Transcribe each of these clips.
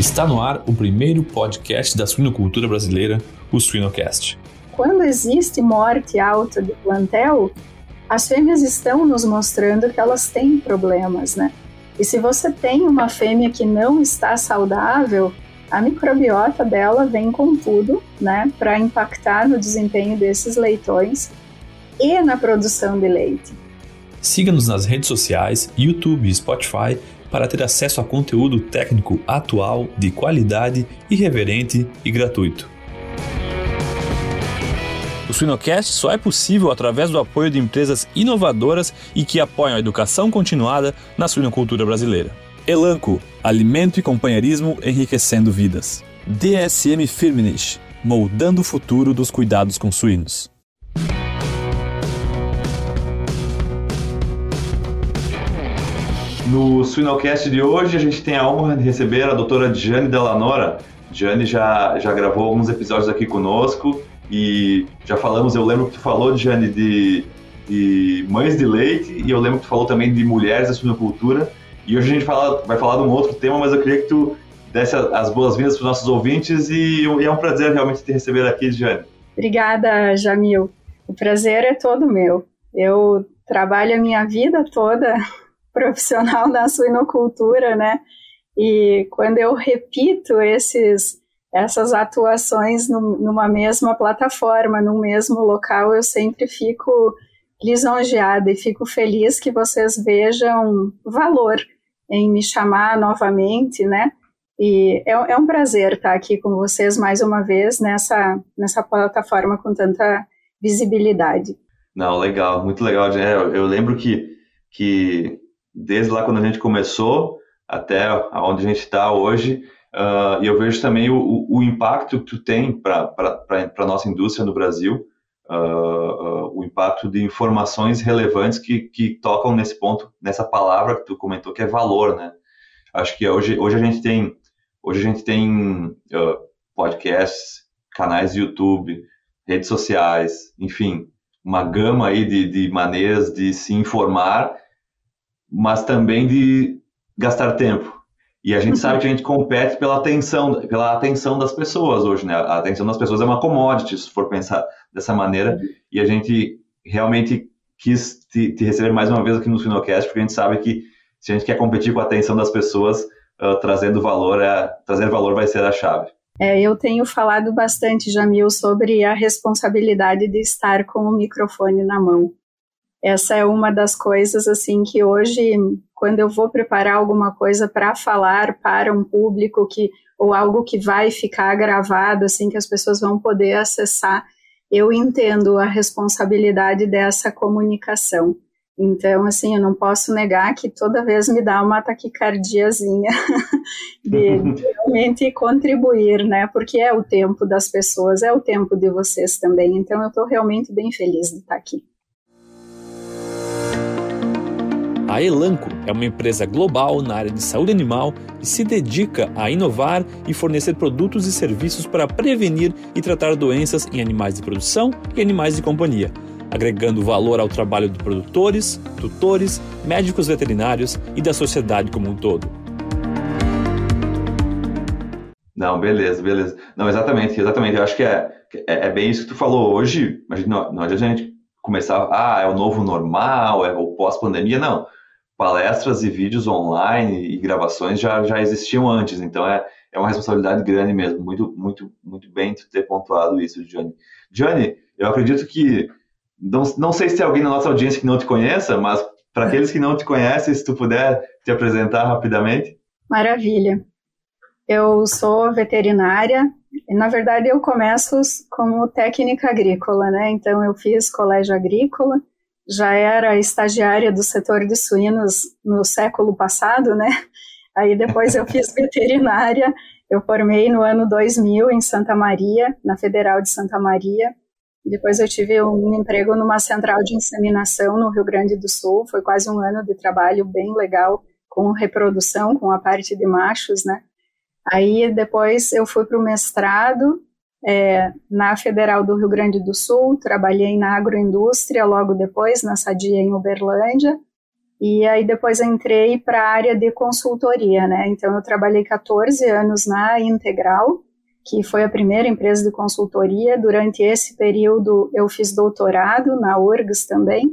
Está no ar o primeiro podcast da suinocultura brasileira, o Suinocast. Quando existe morte alta de plantel, as fêmeas estão nos mostrando que elas têm problemas, né? E se você tem uma fêmea que não está saudável, a microbiota dela vem com tudo, né, para impactar no desempenho desses leitões e na produção de leite. Siga-nos nas redes sociais, YouTube e Spotify para ter acesso a conteúdo técnico atual, de qualidade, irreverente e gratuito. O Suinocast só é possível através do apoio de empresas inovadoras e que apoiam a educação continuada na suinocultura brasileira. Elanco, alimento e companheirismo enriquecendo vidas. DSM Firmenich, moldando o futuro dos cuidados com suínos. No Suinocast de hoje, a gente tem a honra de receber a doutora Jane Delanora. Jane já, já gravou alguns episódios aqui conosco e já falamos, eu lembro que tu falou, Jane, de, de mães de leite e eu lembro que tu falou também de mulheres da suinocultura. E hoje a gente fala, vai falar de um outro tema, mas eu queria que tu desse as boas-vindas para os nossos ouvintes e, e, é um prazer realmente te receber aqui, Jane. Obrigada, Jamil. O prazer é todo meu. Eu trabalho a minha vida toda profissional na suinocultura, né? E quando eu repito esses essas atuações numa mesma plataforma, no mesmo local, eu sempre fico lisonjeada e fico feliz que vocês vejam valor em me chamar novamente, né? E é, é um prazer estar aqui com vocês mais uma vez nessa, nessa plataforma com tanta visibilidade. Não, legal, muito legal. Eu, eu lembro que, que desde lá quando a gente começou até onde a gente está hoje, uh, e eu vejo também o, o impacto que tu tem para a nossa indústria no Brasil, uh, uh, o impacto de informações relevantes que, que tocam nesse ponto, nessa palavra que tu comentou, que é valor, né? Acho que hoje, hoje a gente tem, hoje a gente tem podcasts, canais de YouTube, redes sociais, enfim, uma gama aí de, de maneiras de se informar mas também de gastar tempo. E a gente sabe que a gente compete pela atenção, pela atenção das pessoas hoje, né? A atenção das pessoas é uma commodity, se for pensar dessa maneira. E a gente realmente quis te, te receber mais uma vez aqui no Finocast, porque a gente sabe que se a gente quer competir com a atenção das pessoas, uh, trazendo valor, é, trazer valor vai ser a chave. É, eu tenho falado bastante, Jamil, sobre a responsabilidade de estar com o microfone na mão. Essa é uma das coisas assim que hoje, quando eu vou preparar alguma coisa para falar para um público que ou algo que vai ficar gravado assim que as pessoas vão poder acessar, eu entendo a responsabilidade dessa comunicação. Então, assim, eu não posso negar que toda vez me dá uma taquicardiazinha de, de realmente contribuir, né? Porque é o tempo das pessoas, é o tempo de vocês também. Então, eu estou realmente bem feliz de estar aqui. A Elanco é uma empresa global na área de saúde animal e se dedica a inovar e fornecer produtos e serviços para prevenir e tratar doenças em animais de produção e animais de companhia, agregando valor ao trabalho de produtores, tutores, médicos veterinários e da sociedade como um todo. Não, beleza, beleza. Não, exatamente, exatamente. Eu acho que é, é, é bem isso que tu falou hoje. Mas não, não adianta a gente começar, ah, é o novo normal, é o pós-pandemia. Não palestras e vídeos online e gravações já, já existiam antes, então é, é uma responsabilidade grande mesmo. Muito, muito, muito bem ter pontuado isso, Johnny. Johnny, eu acredito que, não, não sei se tem alguém na nossa audiência que não te conheça, mas para aqueles que não te conhecem, se tu puder te apresentar rapidamente. Maravilha. Eu sou veterinária, na verdade eu começo como técnica agrícola, né? Então eu fiz colégio agrícola, já era estagiária do setor de suínos no século passado, né? Aí depois eu fiz veterinária, eu formei no ano 2000 em Santa Maria, na Federal de Santa Maria. Depois eu tive um emprego numa central de inseminação no Rio Grande do Sul, foi quase um ano de trabalho bem legal com reprodução, com a parte de machos, né? Aí depois eu fui para o mestrado é, na Federal do Rio Grande do Sul, trabalhei na agroindústria logo depois, na Sadia em Uberlândia, E aí depois entrei para a área de consultoria, né? Então eu trabalhei 14 anos na Integral, que foi a primeira empresa de consultoria. Durante esse período eu fiz doutorado na URGS também.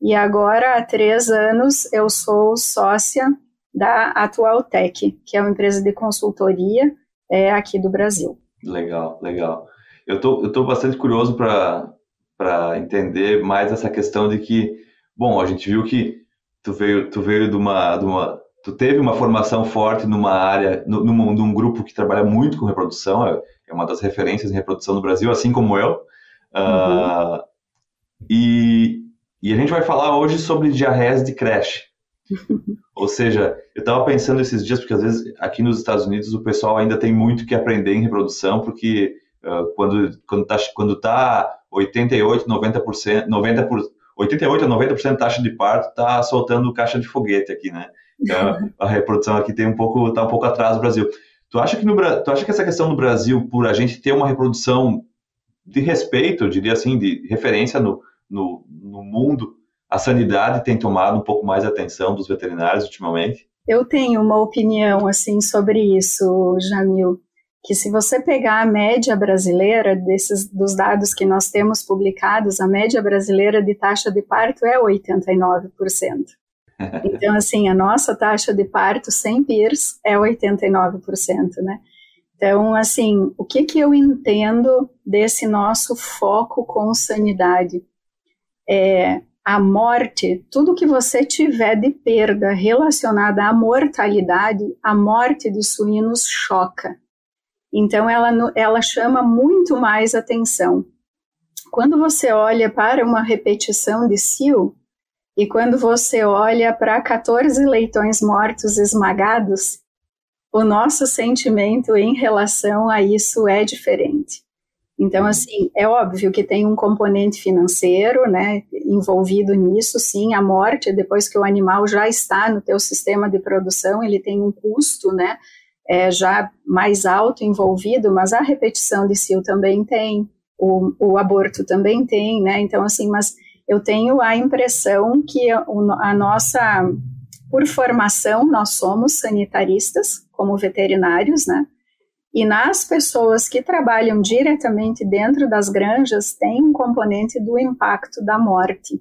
E agora há três anos eu sou sócia da Atual Tech, que é uma empresa de consultoria é, aqui do Brasil. Legal, legal. Eu tô, eu tô bastante curioso para entender mais essa questão de que, bom, a gente viu que tu veio, tu veio de uma, de uma tu teve uma formação forte numa área, num, num grupo que trabalha muito com reprodução, é, é uma das referências em reprodução no Brasil, assim como eu. Uhum. Uh, e, e a gente vai falar hoje sobre diarreias de creche. Ou seja, eu estava pensando esses dias, porque às vezes aqui nos Estados Unidos o pessoal ainda tem muito que aprender em reprodução, porque uh, quando, quando está quando tá 88, 90%, 90 por, 88 a 90% taxa de parto está soltando caixa de foguete aqui, né? Então, a reprodução aqui tem um pouco, tá um pouco atrás do Brasil. Tu acha que no tu acha que essa questão no Brasil, por a gente ter uma reprodução de respeito, eu diria assim, de referência no, no, no mundo, a sanidade tem tomado um pouco mais atenção dos veterinários ultimamente? Eu tenho uma opinião assim sobre isso, Jamil que se você pegar a média brasileira desses dos dados que nós temos publicados, a média brasileira de taxa de parto é 89%. Então, assim, a nossa taxa de parto sem PIRS é 89%, né? Então, assim, o que que eu entendo desse nosso foco com sanidade? É a morte, tudo que você tiver de perda relacionada à mortalidade, a morte de suínos choca. Então, ela, ela chama muito mais atenção. Quando você olha para uma repetição de Sil, e quando você olha para 14 leitões mortos esmagados, o nosso sentimento em relação a isso é diferente. Então, assim, é óbvio que tem um componente financeiro, né, envolvido nisso, sim, a morte, depois que o animal já está no teu sistema de produção, ele tem um custo, né, é, já mais alto envolvido, mas a repetição de cio também tem, o, o aborto também tem, né? Então, assim, mas eu tenho a impressão que a, a nossa, por formação, nós somos sanitaristas, como veterinários, né? E nas pessoas que trabalham diretamente dentro das granjas, tem um componente do impacto da morte.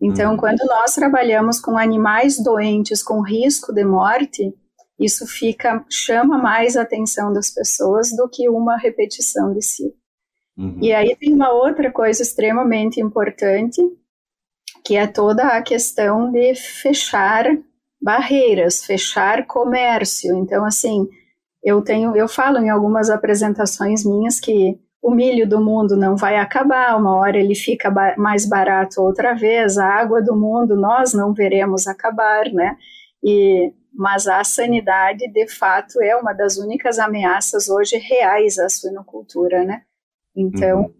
Então, uhum. quando nós trabalhamos com animais doentes com risco de morte, isso fica chama mais a atenção das pessoas do que uma repetição de si. Uhum. E aí tem uma outra coisa extremamente importante, que é toda a questão de fechar barreiras, fechar comércio. Então, assim, eu tenho, eu falo em algumas apresentações minhas que o milho do mundo não vai acabar, uma hora ele fica ba mais barato outra vez, a água do mundo nós não veremos acabar, né? E mas a sanidade, de fato, é uma das únicas ameaças hoje reais à suinocultura, né? Então, uhum.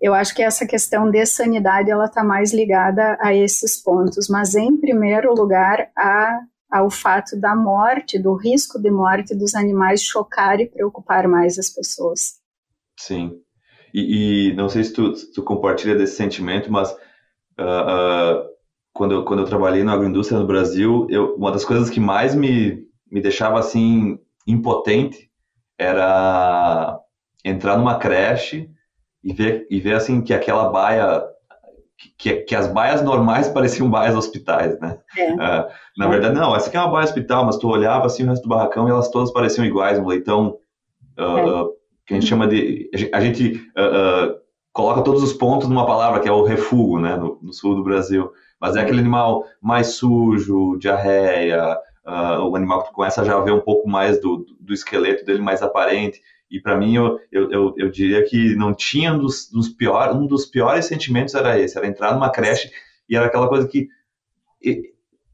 eu acho que essa questão de sanidade, ela está mais ligada a esses pontos, mas em primeiro lugar, a, ao fato da morte, do risco de morte dos animais chocar e preocupar mais as pessoas. Sim, e, e não sei se tu, tu, compartilha desse sentimento, mas uh, uh, quando eu, quando eu trabalhei na agroindústria no Brasil, eu, uma das coisas que mais me, me deixava assim impotente era entrar numa creche e ver, e ver assim que aquela baia que, que as baias normais pareciam baias hospitais, né? É. Uh, na verdade, não, essa aqui é uma baia hospital, mas tu olhava assim o resto do barracão e elas todas pareciam iguais, um leitão uh, é. que a gente chama de. A gente uh, coloca todos os pontos numa palavra que é o refúgio, né, no, no sul do Brasil. Mas é aquele animal mais sujo, diarreia, o animal que tu começa a já ver um pouco mais do, do esqueleto dele mais aparente. E para mim, eu, eu, eu, diria que não tinha um dos, dos piores, um dos piores sentimentos era esse, era entrar numa creche e era aquela coisa que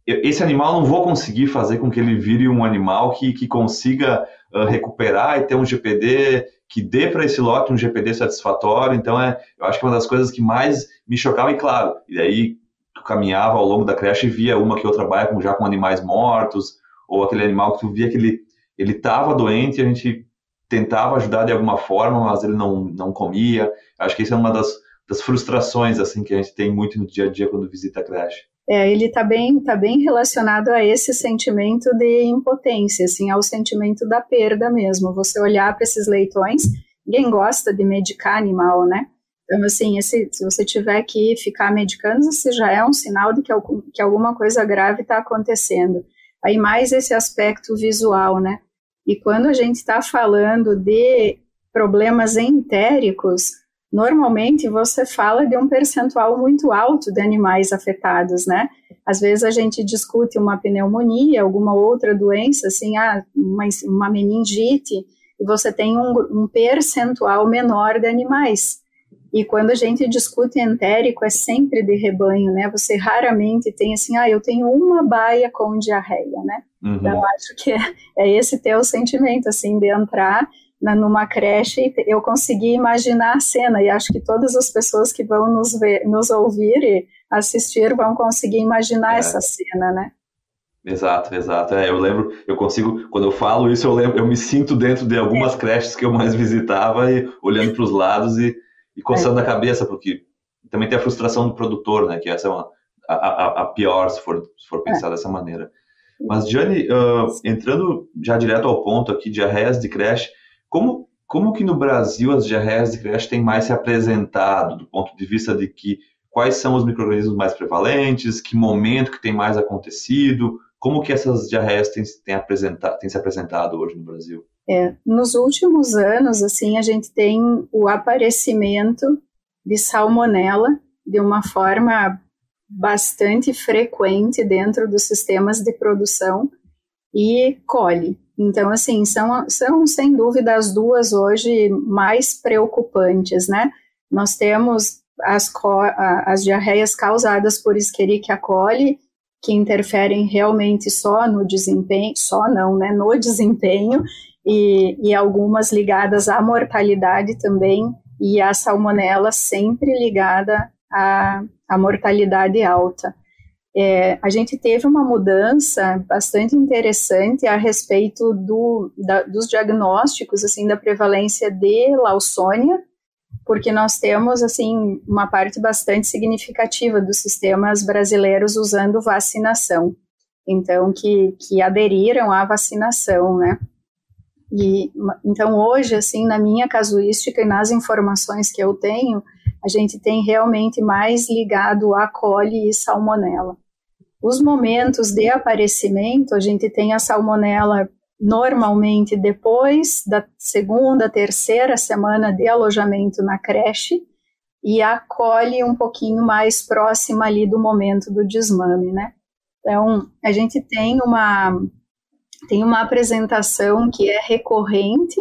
esse animal não vou conseguir fazer com que ele vire um animal que, que consiga uh, recuperar e ter um GPD que dê para esse lote um GPD satisfatório. Então, é, eu acho que uma das coisas que mais me chocava, e claro, e aí tu caminhava ao longo da creche e via uma que outra baia com, já com animais mortos, ou aquele animal que tu via que ele estava doente, a gente tentava ajudar de alguma forma, mas ele não, não comia. Acho que isso é uma das, das frustrações assim que a gente tem muito no dia a dia quando visita a creche. é, ele está bem, tá bem relacionado a esse sentimento de impotência, assim, ao sentimento da perda mesmo. Você olhar para esses leitões, ninguém gosta de medicar animal, né? Então, assim, esse, se você tiver que ficar medicando, isso já é um sinal de que, que alguma coisa grave está acontecendo. Aí, mais esse aspecto visual, né? E quando a gente está falando de problemas entéricos, normalmente você fala de um percentual muito alto de animais afetados, né? Às vezes a gente discute uma pneumonia, alguma outra doença, assim, ah, uma, uma meningite, e você tem um, um percentual menor de animais. E quando a gente discute entérico, é sempre de rebanho, né? Você raramente tem assim, ah, eu tenho uma baia com diarreia, né? Uhum. Então, acho que é, é esse teu sentimento, assim, de entrar na, numa creche, eu consegui imaginar a cena, e acho que todas as pessoas que vão nos, ver, nos ouvir e assistir vão conseguir imaginar é. essa cena, né? Exato, exato. É, eu lembro, eu consigo, quando eu falo isso, eu lembro, eu me sinto dentro de algumas é. creches que eu mais visitava e olhando para os lados e, e coçando é. a cabeça, porque também tem a frustração do produtor, né? Que essa é uma, a, a, a pior, se for, se for pensar é. dessa maneira. Mas, Jane, uh, entrando já direto ao ponto aqui, diarreias de creche, como, como que no Brasil as diarreias de creche têm mais se apresentado, do ponto de vista de que quais são os micro-organismos mais prevalentes, que momento que tem mais acontecido, como que essas diarreias têm, têm, apresentado, têm se apresentado hoje no Brasil? É, nos últimos anos, assim, a gente tem o aparecimento de salmonela de uma forma bastante frequente dentro dos sistemas de produção e coli. Então, assim, são, são sem dúvida as duas hoje mais preocupantes, né? Nós temos as, as diarreias causadas por Escherichia coli, que interferem realmente só no desempenho, só não, né? No desempenho, e, e algumas ligadas à mortalidade também, e a salmonela sempre ligada à, à mortalidade alta. É, a gente teve uma mudança bastante interessante a respeito do, da, dos diagnósticos assim da prevalência de Lawsonia, porque nós temos assim uma parte bastante significativa dos sistemas brasileiros usando vacinação, então que, que aderiram à vacinação, né? E então hoje assim na minha casuística e nas informações que eu tenho, a gente tem realmente mais ligado a coli e salmonela. Os momentos de aparecimento, a gente tem a salmonela normalmente depois da segunda, terceira semana de alojamento na creche e acolhe um pouquinho mais próxima ali do momento do desmame, né? Então, a gente tem uma tem uma apresentação que é recorrente,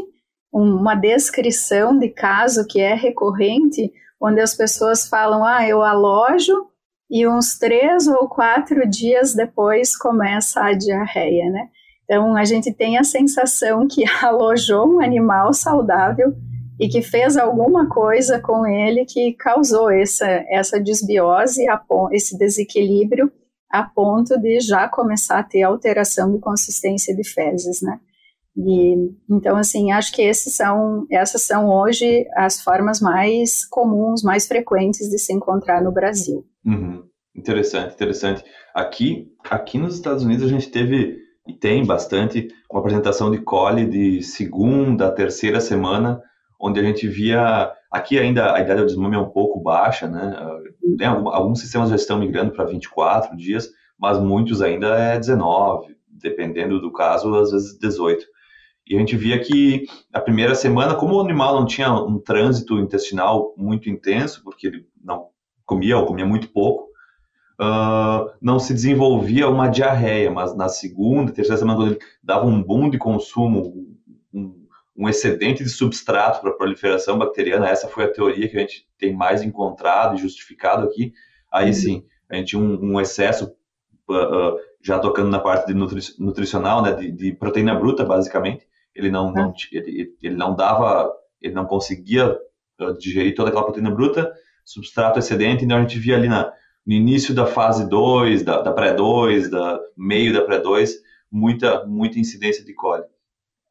uma descrição de caso que é recorrente, onde as pessoas falam: "Ah, eu alojo e uns três ou quatro dias depois começa a diarreia, né? Então a gente tem a sensação que alojou um animal saudável e que fez alguma coisa com ele que causou essa, essa desbiose, esse desequilíbrio a ponto de já começar a ter alteração de consistência de fezes, né? E, então, assim, acho que são, essas são hoje as formas mais comuns, mais frequentes de se encontrar no Brasil. Uhum. Interessante, interessante. Aqui, aqui nos Estados Unidos a gente teve e tem bastante uma apresentação de coli de segunda, terceira semana, onde a gente via aqui ainda a idade do desmame é um pouco baixa, né? Tem algum, alguns sistemas já estão migrando para 24 dias, mas muitos ainda é 19, dependendo do caso, às vezes 18. E a gente via que a primeira semana, como o animal não tinha um trânsito intestinal muito intenso, porque ele não comia ou comia muito pouco, uh, não se desenvolvia uma diarreia, mas na segunda, terceira semana, quando ele dava um boom de consumo, um, excedente de substrato para a proliferação bacteriana, essa foi a teoria que a gente tem mais encontrado e justificado aqui, aí uhum. sim, a gente tinha um, um excesso, uh, uh, já tocando na parte de nutri nutricional, né, de, de proteína bruta, basicamente, ele não, não ele, ele não dava, ele não conseguia uh, digerir toda aquela proteína bruta, substrato excedente, então a gente via ali na, no início da fase 2, da, da pré-2, da meio da pré-2, muita, muita incidência de coli.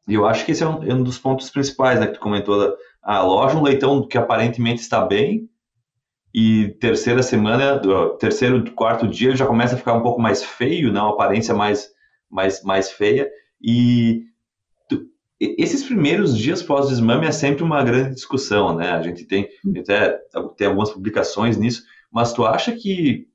E eu acho que esse é um, é um dos pontos principais, né, que tu comentou, a loja, um leitão que aparentemente está bem, e terceira semana, terceiro, quarto dia, ele já começa a ficar um pouco mais feio, né? uma aparência mais, mais, mais feia. E tu, esses primeiros dias pós-desmame é sempre uma grande discussão, né? A gente tem até tem algumas publicações nisso, mas tu acha que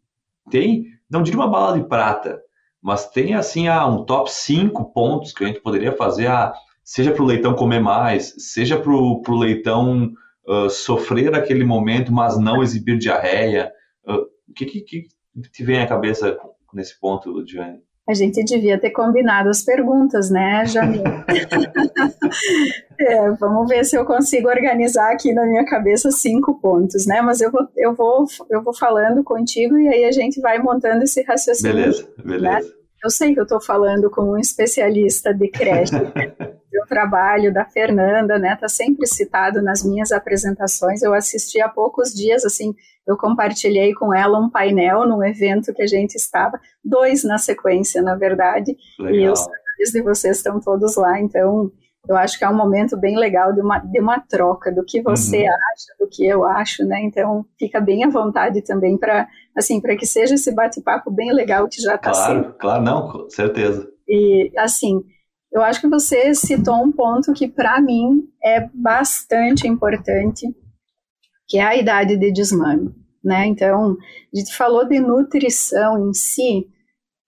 tem, não diria uma bala de prata, mas tem assim ah, um top 5 pontos que a gente poderia fazer, ah, seja para o leitão comer mais, seja para o leitão uh, sofrer aquele momento, mas não exibir diarreia? Uh, o que, que, que, te vem à cabeça nesse ponto, Diane? A gente devia ter combinado as perguntas, né, Jamil? é, vamos ver se eu consigo organizar aqui na minha cabeça cinco pontos, né? Mas eu vou, eu vou, eu vou falando contigo e aí a gente vai montando esse raciocínio. Beleza, beleza. Né? Eu sei que eu estou falando como um especialista de creche. o trabalho da Fernanda, né, tá sempre citado nas minhas apresentações. Eu assisti há poucos dias, assim, eu compartilhei com ela um painel num evento que a gente estava, dois na sequência, na verdade, legal. e os de vocês estão todos lá, então eu acho que é um momento bem legal de uma, de uma troca do que você uhum. acha, do que eu acho, né? Então fica bem à vontade também para assim para que seja esse bate-papo bem legal que já está claro, sendo. Claro, não, com certeza. E assim, eu acho que você citou um ponto que, para mim, é bastante importante, que é a idade de desmame. Né? Então, a gente falou de nutrição em si,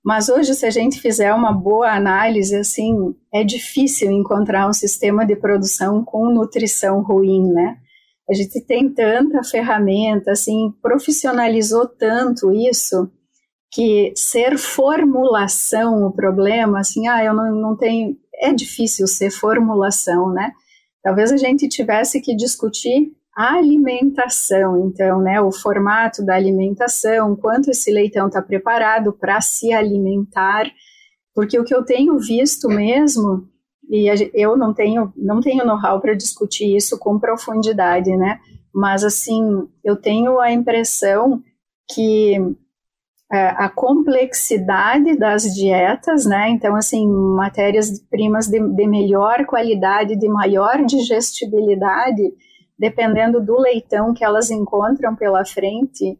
mas hoje, se a gente fizer uma boa análise, assim, é difícil encontrar um sistema de produção com nutrição ruim, né? A gente tem tanta ferramenta, assim, profissionalizou tanto isso, que ser formulação o problema, assim, ah, eu não, não tenho. É difícil ser formulação, né? Talvez a gente tivesse que discutir a alimentação, então, né, o formato da alimentação, quanto esse leitão está preparado para se alimentar, porque o que eu tenho visto mesmo, e eu não tenho, não tenho know-how para discutir isso com profundidade, né, mas assim, eu tenho a impressão que é, a complexidade das dietas, né? Então, assim, matérias-primas de, de, melhor qualidade, de maior digestibilidade, dependendo do leitão que elas encontram pela frente,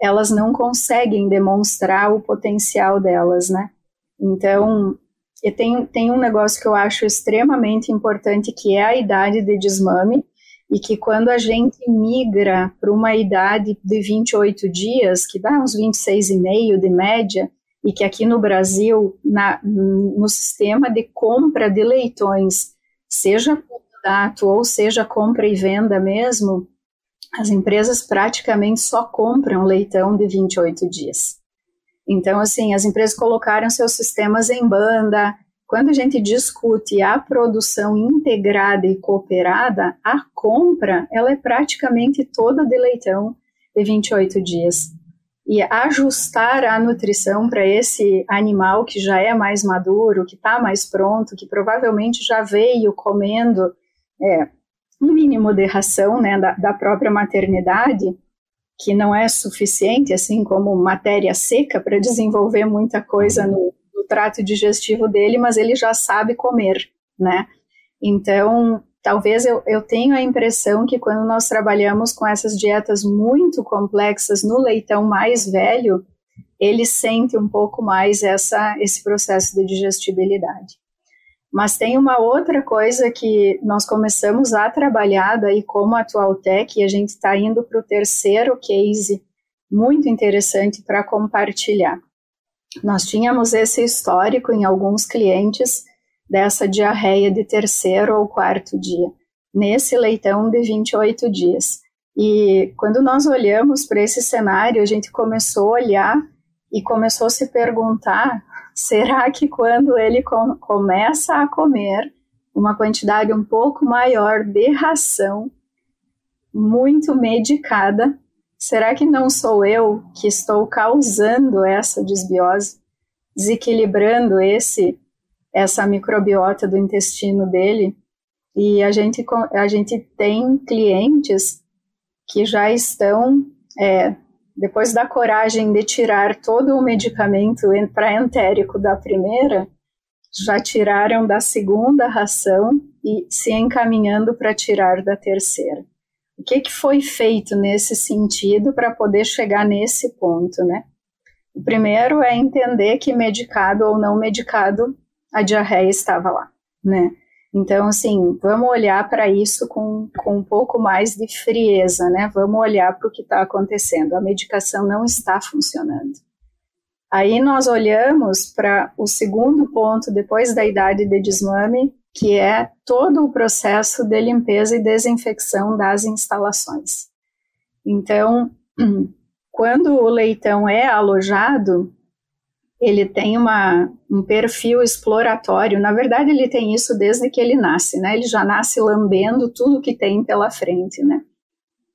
elas não conseguem demonstrar o potencial delas, né? Então, e tem, tem um negócio que eu acho extremamente importante, que é a idade de desmame, e que quando a gente migra para uma idade de 28 dias, que dá uns 26,5 de média, e que aqui no Brasil, na, no sistema de compra de leitões, seja ou seja compra e venda mesmo, as empresas praticamente só compram leitão de 28 dias. Então, assim, as empresas colocaram seus sistemas em banda, quando a gente discute a produção integrada e cooperada, a compra ela é praticamente toda de leitão de 28 dias. E ajustar a nutrição para esse animal que já é mais maduro, que está mais pronto, que provavelmente já veio comendo é, um mínimo de ração né, da, da própria maternidade, que não é suficiente, assim como matéria seca, para desenvolver muita coisa no, trato digestivo dele, mas ele já sabe comer, né? Então, talvez eu, eu tenha a impressão que quando nós trabalhamos com essas dietas muito complexas no leitão mais velho, ele sente um pouco mais essa, esse processo de digestibilidade. Mas tem uma outra coisa que nós começamos a trabalhar daí como atual tech, e a gente está indo para o terceiro case muito interessante para compartilhar. Nós tínhamos esse histórico em alguns clientes dessa diarreia de terceiro ou quarto dia, nesse leitão de 28 dias. E quando nós olhamos para esse cenário, a gente começou a olhar e começou a se perguntar: será que quando ele com, começa a comer uma quantidade um pouco maior de ração, muito medicada, Será que não sou eu que estou causando essa desbiose, desequilibrando esse essa microbiota do intestino dele? E a gente, a gente tem clientes que já estão, é, depois da coragem de tirar todo o medicamento para entérico da primeira, já tiraram da segunda ração e se encaminhando para tirar da terceira. O que, que foi feito nesse sentido para poder chegar nesse ponto, né? O primeiro é entender que medicado ou não medicado a diarreia estava lá, né? Então, assim, vamos olhar para isso com, com um pouco mais de frieza, né? Vamos olhar para o que está acontecendo. A medicação não está funcionando. Aí nós olhamos para o segundo ponto, depois da idade de desmame, que é todo o processo de limpeza e desinfecção das instalações. Então, quando o leitão é alojado, ele tem uma, um perfil exploratório. Na verdade, ele tem isso desde que ele nasce, né? Ele já nasce lambendo tudo que tem pela frente, né?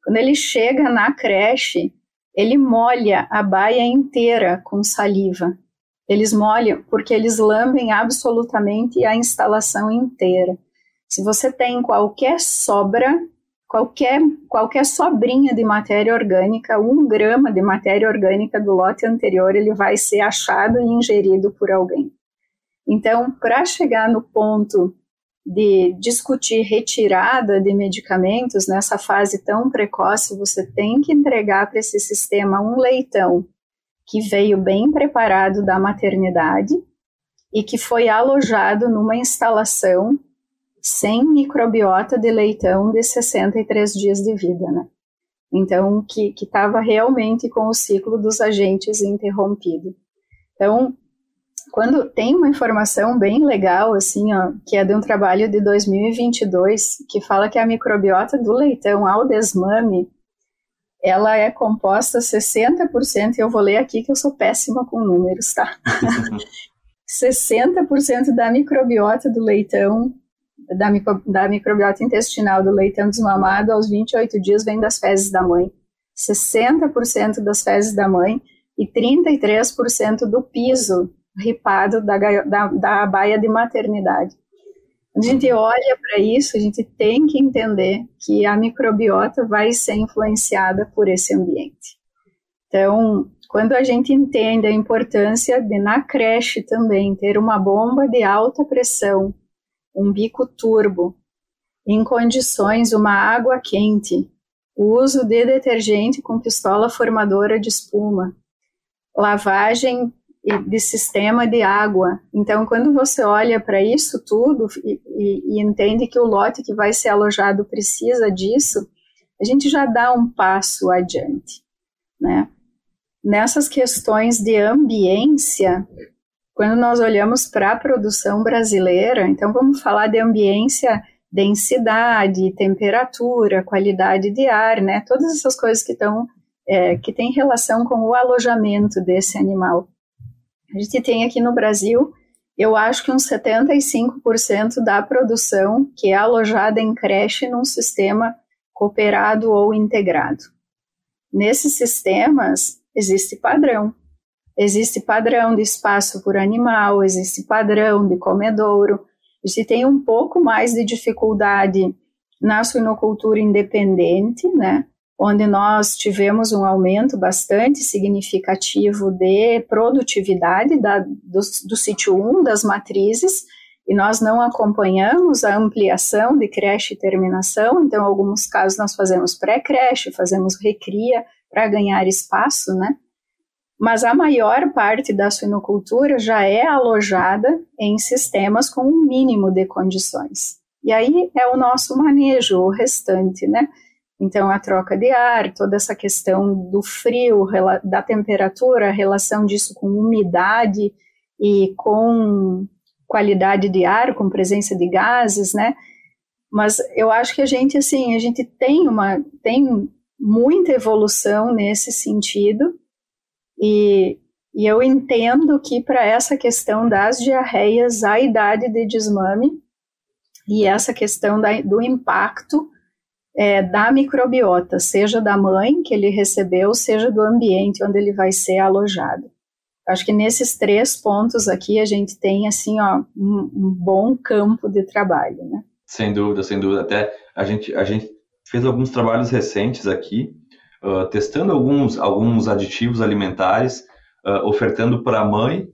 Quando ele chega na creche, ele molha a baia inteira com saliva. Eles molham porque eles lambem absolutamente a instalação inteira. Se você tem qualquer sobra, qualquer, qualquer sobrinha de matéria orgânica, um grama de matéria orgânica do lote anterior, ele vai ser achado e ingerido por alguém. Então, para chegar no ponto de discutir retirada de medicamentos nessa fase tão precoce, você tem que entregar para esse sistema um leitão que veio bem preparado da maternidade e que foi alojado numa instalação sem microbiota de leitão de 63 dias de vida, né? Então, que estava realmente com o ciclo dos agentes interrompido. Então, quando tem uma informação bem legal, assim, ó, que é de um trabalho de 2022, que fala que a microbiota do leitão ao desmame, ela é composta 60%, eu vou ler aqui que eu sou péssima com números, tá? 60% da microbiota do leitão da, micro, da microbiota intestinal do leitão desmamado aos 28 dias vem das fezes da mãe, 60% das fezes da mãe e 33% do piso ripado da, da, da baia de maternidade. A gente olha para isso, a gente tem que entender que a microbiota vai ser influenciada por esse ambiente. Então, quando a gente entende a importância de, na creche também, ter uma bomba de alta pressão um bico turbo, em condições uma água quente, uso de detergente com pistola formadora de espuma, lavagem de sistema de água. Então, quando você olha para isso tudo e, e, e, entende que o lote que vai ser alojado precisa disso, a gente já dá um passo adiante, né? Nessas questões de ambiência, quando nós olhamos para a produção brasileira, então vamos falar de ambiência, densidade, temperatura, qualidade de ar, né? Todas essas coisas que estão é, que têm relação com o alojamento desse animal. A gente tem aqui no Brasil, eu acho que uns 75% da produção que é alojada em creche num sistema cooperado ou integrado. Nesses sistemas existe padrão. Existe padrão de espaço por animal, existe padrão de comedouro. A tem um pouco mais de dificuldade na suinocultura independente, né? onde nós tivemos um aumento bastante significativo de produtividade da, do, do sítio 1 das matrizes, e nós não acompanhamos a ampliação de creche e terminação, então, em alguns casos, nós fazemos pré-creche, fazemos recria para ganhar espaço, né? Mas a maior parte da suinocultura já é alojada em sistemas com um mínimo de condições. E aí é o nosso manejo, o restante, né? Então, a troca de ar, toda essa questão do frio, da temperatura, a relação disso com umidade e com qualidade de ar, com presença de gases, né? Mas eu acho que a gente, assim, a gente tem uma, tem muita evolução nesse sentido, e, e eu entendo que para essa questão das diarreias, a idade de desmame e essa questão da, do impacto é, da microbiota, seja da mãe que ele recebeu, seja do ambiente onde ele vai ser alojado. Acho que nesses três pontos aqui a gente tem assim ó, um, um bom campo de trabalho, né? Sem dúvida, sem dúvida. Até a gente, a gente fez alguns trabalhos recentes aqui testando alguns, alguns aditivos alimentares, uh, ofertando para a mãe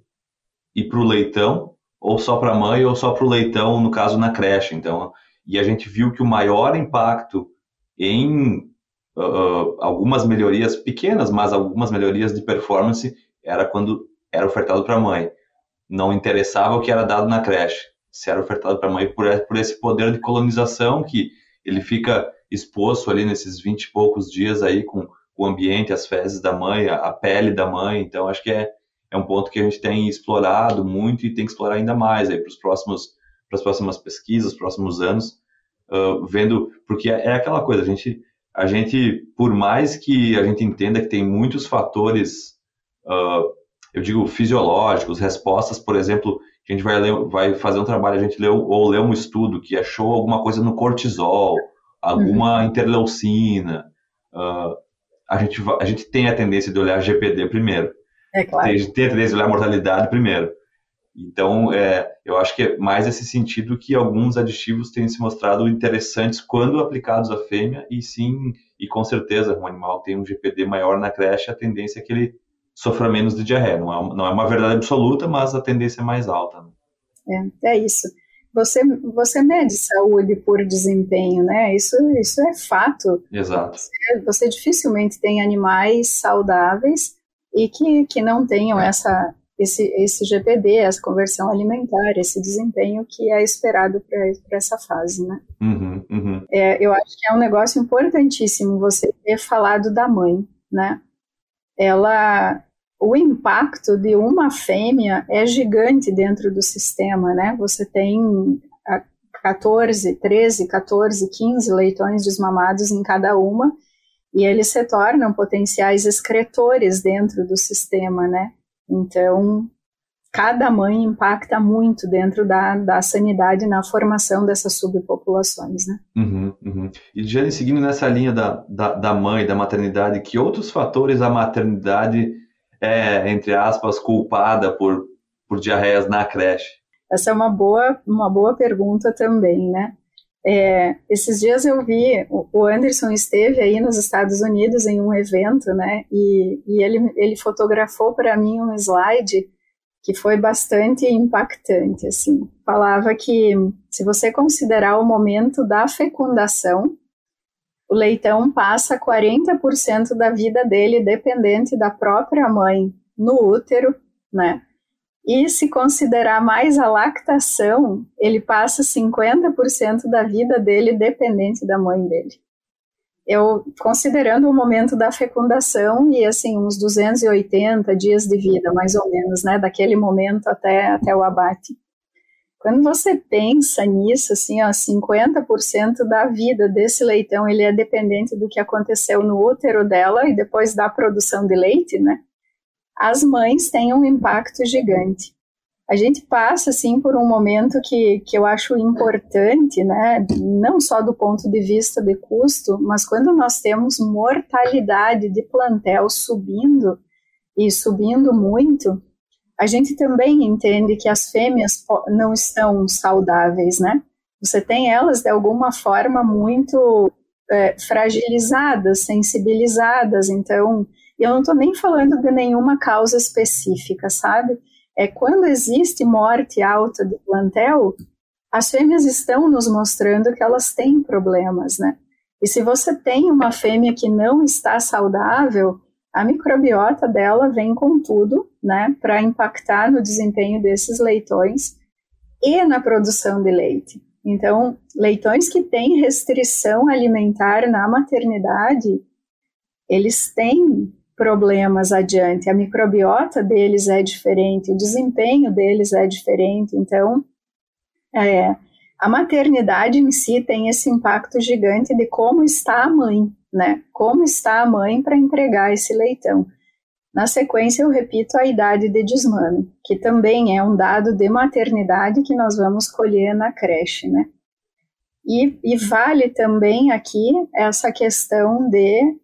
e para o leitão, ou só para a mãe ou só para o leitão, no caso na creche. Então, e a gente viu que o maior impacto em uh, algumas melhorias pequenas, mas algumas melhorias de performance era quando era ofertado para a mãe. Não interessava o que era dado na creche. Se era ofertado para a mãe por, por esse poder de colonização que ele fica exposto ali nesses 20 e poucos dias aí com o ambiente, as fezes da mãe, a pele da mãe. Então, acho que é, é um ponto que a gente tem explorado muito e tem que explorar ainda mais aí para os próximos para as próximas pesquisas, próximos anos, uh, vendo porque é, é aquela coisa a gente a gente por mais que a gente entenda que tem muitos fatores uh, eu digo fisiológicos, respostas, por exemplo, a gente vai ler, vai fazer um trabalho, a gente leu ou lê um estudo que achou alguma coisa no cortisol, alguma uhum. interleucina, uh, a gente, a gente tem a tendência de olhar GPD primeiro. É claro. A gente tem a tendência de olhar mortalidade primeiro. Então, é, eu acho que é mais esse sentido que alguns aditivos têm se mostrado interessantes quando aplicados à fêmea, e sim, e com certeza, um animal tem um GPD maior na creche, a tendência é que ele sofra menos de diarreia. Não é, não é uma verdade absoluta, mas a tendência é mais alta. Né? É, é isso você, você mede saúde por desempenho, né? Isso, isso é fato. Exato. Você, você dificilmente tem animais saudáveis e que, que não tenham é. essa, esse, esse GPD, essa conversão alimentar, esse desempenho que é esperado para essa fase, né? Uhum, uhum. É, eu acho que é um negócio importantíssimo você ter falado da mãe, né? Ela, o impacto de uma fêmea é gigante dentro do sistema, né? Você tem 14, 13, 14, 15 leitões desmamados em cada uma, e eles se tornam potenciais excretores dentro do sistema, né? Então, cada mãe impacta muito dentro da, da sanidade na formação dessas subpopulações, né? Uhum, uhum. E, Jane, seguindo nessa linha da, da, da mãe, da maternidade, que outros fatores a maternidade é, entre aspas, culpada por, por diarreias na creche? Essa é uma boa, uma boa pergunta também, né? É, esses dias eu vi, o Anderson esteve aí nos Estados Unidos em um evento, né? E, e ele, ele fotografou para mim um slide que foi bastante impactante, assim. Falava que se você considerar o momento da fecundação, o leitão passa 40% da vida dele dependente da própria mãe no útero, né? E se considerar mais a lactação, ele passa 50% da vida dele dependente da mãe dele. Eu, considerando o momento da fecundação e assim uns 280 dias de vida, mais ou menos, né, daquele momento até até o abate. Quando você pensa nisso, assim, ó, 50% da vida desse leitão, ele é dependente do que aconteceu no útero dela e depois da produção de leite, né? As mães têm um impacto gigante. A gente passa, assim, por um momento que, que eu acho importante, né? Não só do ponto de vista de custo, mas quando nós temos mortalidade de plantel subindo, e subindo muito, a gente também entende que as fêmeas não estão saudáveis, né? Você tem elas de alguma forma muito é, fragilizadas, sensibilizadas, então eu não estou nem falando de nenhuma causa específica, sabe? É quando existe morte alta do plantel, as fêmeas estão nos mostrando que elas têm problemas, né? E se você tem uma fêmea que não está saudável, a microbiota dela vem com tudo, né, para impactar no desempenho desses leitões e na produção de leite. Então, leitões que têm restrição alimentar na maternidade, eles têm problemas adiante. A microbiota deles é diferente, o desempenho deles é diferente. Então, é, a maternidade em si tem esse impacto gigante de como está a mãe, né? Como está a mãe para entregar esse leitão. Na sequência, eu repito a idade de desmame, que também é um dado de maternidade que nós vamos colher na creche, né? E, e vale também aqui essa questão de,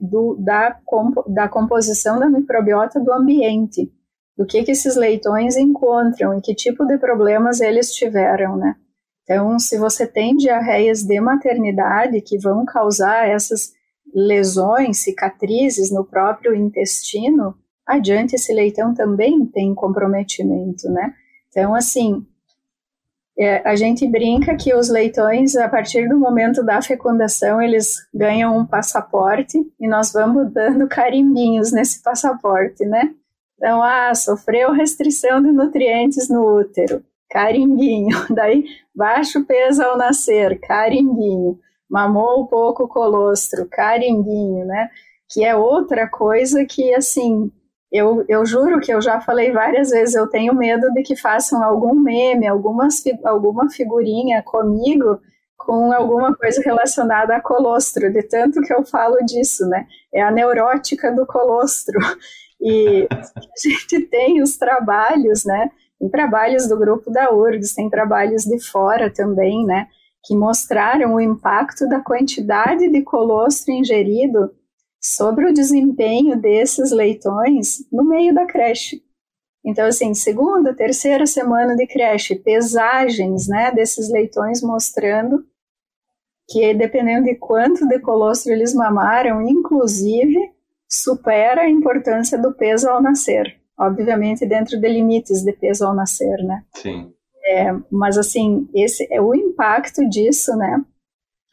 do, da, da composição da microbiota do ambiente, do que, que esses leitões encontram e que tipo de problemas eles tiveram, né? Então, se você tem diarreias de maternidade que vão causar essas lesões, cicatrizes no próprio intestino, adiante esse leitão também tem comprometimento, né? Então, assim, É, a gente brinca que os leitões, a partir do momento da fecundação, eles ganham um passaporte e nós vamos dando carimbinhos nesse passaporte, né? Então, ah, sofreu restrição de nutrientes no útero, carimbinho. Daí, baixo peso ao nascer, carimbinho. Mamou pouco colostro, carimbinho, né? Que é outra coisa que, assim, eu, eu juro que eu já falei várias vezes, eu tenho medo de que façam algum meme, algumas, alguma figurinha comigo com alguma coisa relacionada a colostro, de tanto que eu falo disso, né? É a neurótica do colostro. E a gente tem os trabalhos, né? Tem trabalhos do grupo da URGS, tem trabalhos de fora também, né? Que mostraram o impacto da quantidade de colostro ingerido sobre o desempenho desses leitões no meio da creche. Então, assim, segunda, terceira semana de creche, pesagens, né, desses leitões mostrando que, dependendo de quanto de colostro eles mamaram, inclusive, supera a importância do peso ao nascer. Obviamente, dentro de limites de peso ao nascer, né? Sim. É, mas, assim, esse é o impacto disso, né?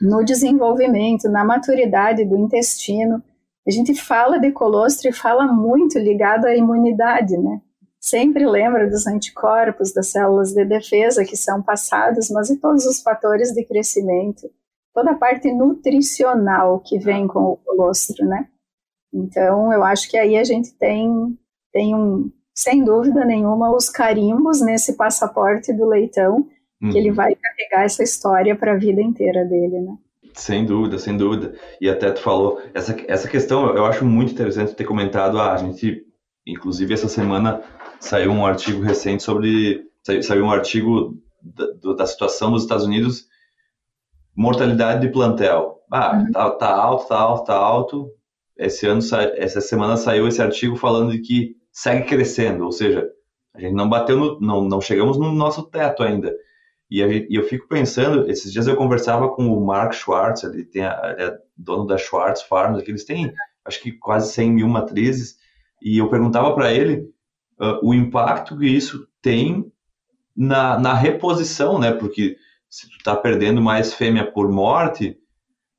No desenvolvimento, na maturidade do intestino, a gente fala de colostro e fala muito ligado à imunidade, né? Sempre lembra dos anticorpos, das células de defesa que são passadas, mas e todos os fatores de crescimento, toda a parte nutricional que vem com o colostro, né? Então, eu acho que aí a gente tem, tem um, sem dúvida nenhuma, os carimbos nesse passaporte do leitão, uhum. que ele uhum. vai carregar essa história para a vida inteira dele, né? Sem dúvida, sem dúvida. E até tu falou, essa, essa questão eu acho muito interessante ter comentado. Ah, a gente, inclusive, essa semana saiu um artigo recente sobre. Saiu, saiu um artigo da, da, situação dos Estados Unidos, mortalidade de plantel. Ah, uhum. tá, tá alto, tá alto, tá alto. Esse ano, essa semana saiu esse artigo falando de que segue crescendo, ou seja, a gente não bateu no, não, não chegamos no nosso teto ainda. E, eu fico pensando, esses dias eu conversava com o Mark Schwartz, ele, tem ele é dono da Schwartz Farms, que eles têm acho que quase 100 mil matrizes, e eu perguntava para ele uh, o impacto que isso tem na, na reposição, né? Porque se tu está perdendo mais fêmea por morte,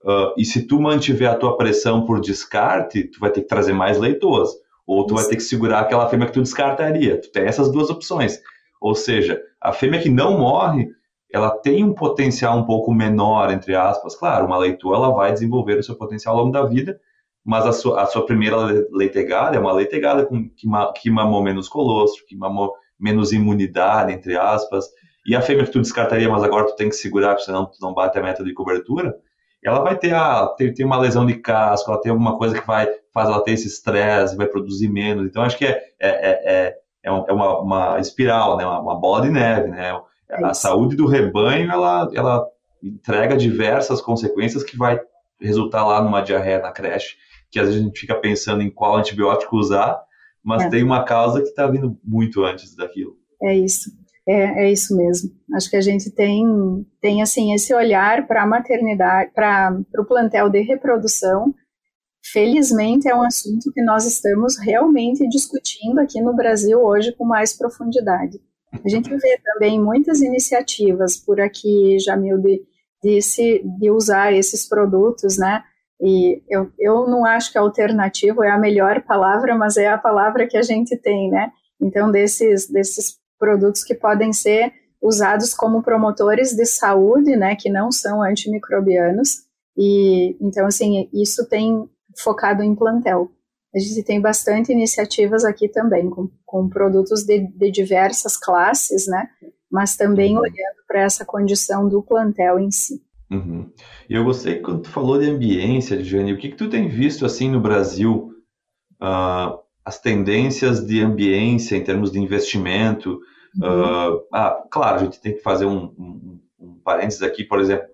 uh, e se tu mantiver a tua pressão por descarte, tu vai ter que trazer mais leitoas, ou tu vai ter que segurar aquela fêmea que tu descartaria. Tu tem essas duas opções. Ou seja, a fêmea que não morre, ela tem um potencial um pouco menor, entre aspas. Claro, uma leitura ela vai desenvolver o seu potencial ao longo da vida, mas a sua, a sua primeira leitegada é uma leitegada com, que, que mamou menos colostro, que mamou menos imunidade, entre aspas. E a fêmea que tu descartaria, mas agora tu tem que segurar, senão tu não bate a meta de cobertura, ela vai ter, a, ter, ter uma lesão de casco, ela tem alguma coisa que vai faz ela ter esse estresse, vai produzir menos. Então, acho que é, é, é, é, é uma, uma espiral, né? uma, uma bola de neve, né? A saúde do rebanho, ela, ela entrega diversas consequências que vai resultar lá numa diarreia na creche, que às vezes a gente fica pensando em qual antibiótico usar, mas é. tem uma causa que está vindo muito antes daquilo. É isso. É, é isso mesmo. Acho que a gente tem, tem assim, esse olhar para a maternidade, para o plantel de reprodução. Felizmente é um assunto que nós estamos realmente discutindo aqui no Brasil hoje com mais profundidade. A gente vê também muitas iniciativas por aqui, Jamil, de, de, se, de usar esses produtos, né? E eu, eu não acho que alternativo é a melhor palavra, mas é a palavra que a gente tem, né? Então, desses, desses produtos que podem ser usados como promotores de saúde, né, que não são antimicrobianos, e então, assim, isso tem focado em plantel. A gente tem bastante iniciativas aqui também, com, com produtos de, de diversas classes, né? Mas também uhum. olhando para essa condição do plantel em si. Uhum. E eu gostei quando tu falou de ambiência, Jane, o que, que tu tem visto assim no Brasil, uh, as tendências de ambiência em termos de investimento? Uhum. Uh, ah, claro, a gente tem que fazer um, um, um parênteses aqui, por exemplo,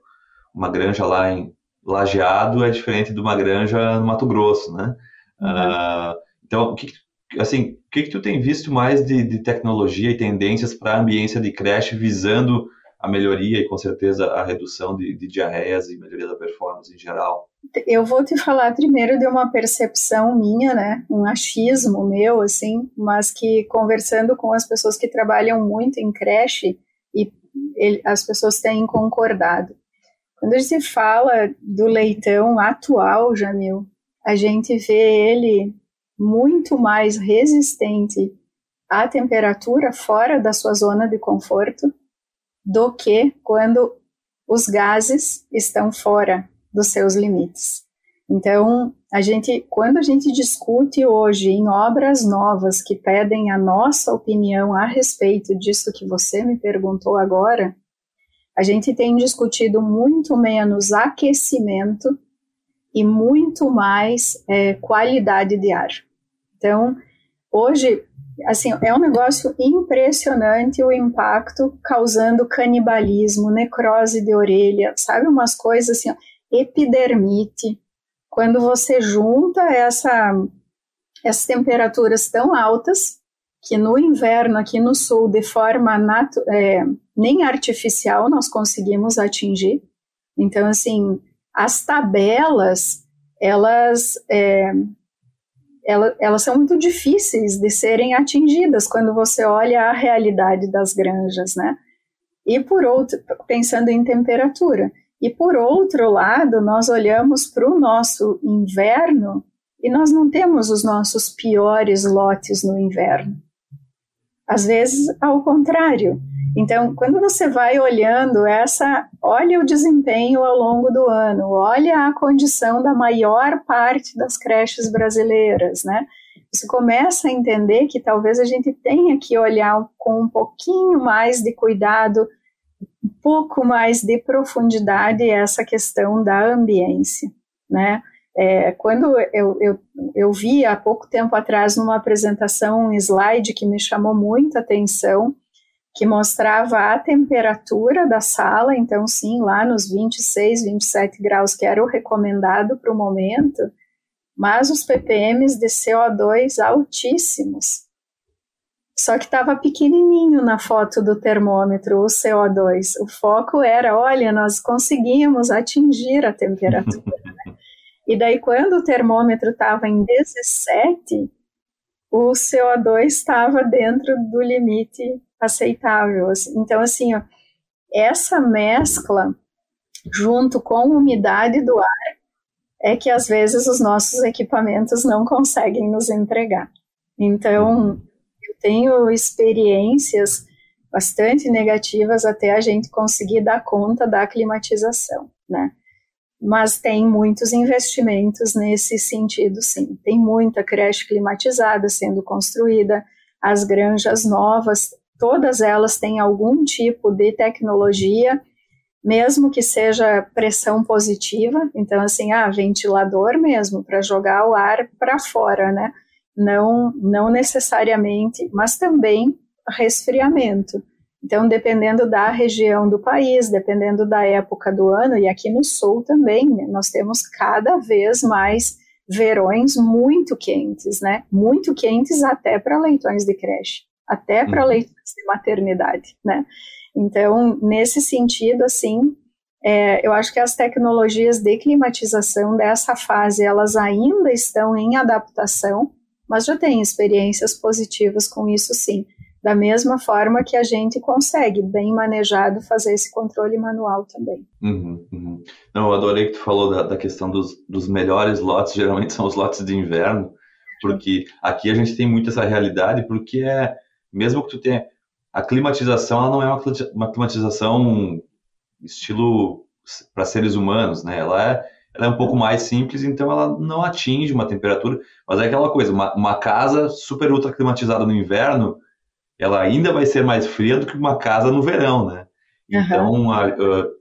uma granja lá em Lajeado é diferente de uma granja no Mato Grosso, né? Uh, então, o que, assim, o que, que tu tem visto mais de, de tecnologia e tendências para a ambiência de creche visando a melhoria e, com certeza, a redução de, de diarreias e melhoria da performance em geral? Eu vou te falar primeiro de uma percepção minha, né, um achismo meu, assim, mas que conversando com as pessoas que trabalham muito em creche e ele, as pessoas têm concordado. Quando a gente fala do leitão atual, Jamil, a gente vê ele muito mais resistente à temperatura fora da sua zona de conforto do que quando os gases estão fora dos seus limites. Então, a gente, quando a gente discute hoje em obras novas que pedem a nossa opinião a respeito disso que você me perguntou agora, a gente tem discutido muito menos aquecimento e muito mais é, qualidade de ar. Então, hoje, assim, é um negócio impressionante o impacto causando canibalismo, necrose de orelha, sabe, umas coisas assim, ó, epidermite. Quando você junta essa, essas temperaturas tão altas, que no inverno aqui no sul, de forma é, nem artificial, nós conseguimos atingir. Então, assim, as tabelas, elas é, ela, elas são muito difíceis de serem atingidas quando você olha a realidade das granjas, né? E por outro, pensando em temperatura. E por outro lado, nós olhamos para o nosso inverno e nós não temos os nossos piores lotes no inverno. Às vezes, ao contrário. Então, quando você vai olhando essa, olha o desempenho ao longo do ano, olha a condição da maior parte das creches brasileiras, né? Você começa a entender que talvez a gente tenha que olhar com um pouquinho mais de cuidado, um pouco mais de profundidade essa questão da ambiência, né? É, quando eu, eu, eu vi há pouco tempo atrás numa apresentação um slide que me chamou muita atenção, que mostrava a temperatura da sala, então sim, lá nos 26, 27 graus, que era o recomendado para o momento, mas os ppms de CO2 altíssimos. Só que estava pequenininho na foto do termômetro, o CO2. O foco era, olha, nós conseguimos atingir a temperatura. Né? E daí, quando o termômetro estava em 17, o CO2 estava dentro do limite aceitável. Então, assim, ó, essa mescla, junto com a umidade do ar, é que às vezes os nossos equipamentos não conseguem nos entregar. Então, eu tenho experiências bastante negativas até a gente conseguir dar conta da climatização, né? Mas tem muitos investimentos nesse sentido, sim. Tem muita creche climatizada sendo construída, as granjas novas todas elas têm algum tipo de tecnologia, mesmo que seja pressão positiva, então assim, ah, ventilador mesmo para jogar o ar para fora, né? Não, não necessariamente, mas também resfriamento. Então, dependendo da região do país, dependendo da época do ano, e aqui no sul também, né, nós temos cada vez mais verões muito quentes, né? Muito quentes até para leitões de creche até para uhum. leitores de maternidade, né? Então, nesse sentido, assim, é, eu acho que as tecnologias de climatização dessa fase, elas ainda estão em adaptação, mas já tem experiências positivas com isso, sim. Da mesma forma que a gente consegue, bem manejado, fazer esse controle manual também. Uhum, uhum. Não, eu adorei que tu falou da, da questão dos, dos melhores lotes, geralmente são os lotes de inverno, porque aqui a gente tem muito essa realidade, porque é mesmo que tu tenha a climatização, ela não é uma, uma climatização estilo para seres humanos, né? Ela é, ela é um pouco mais simples, então ela não atinge uma temperatura, mas é aquela coisa, uma, uma casa super ultra climatizada no inverno, ela ainda vai ser mais fria do que uma casa no verão, né? Então, uhum. a, a,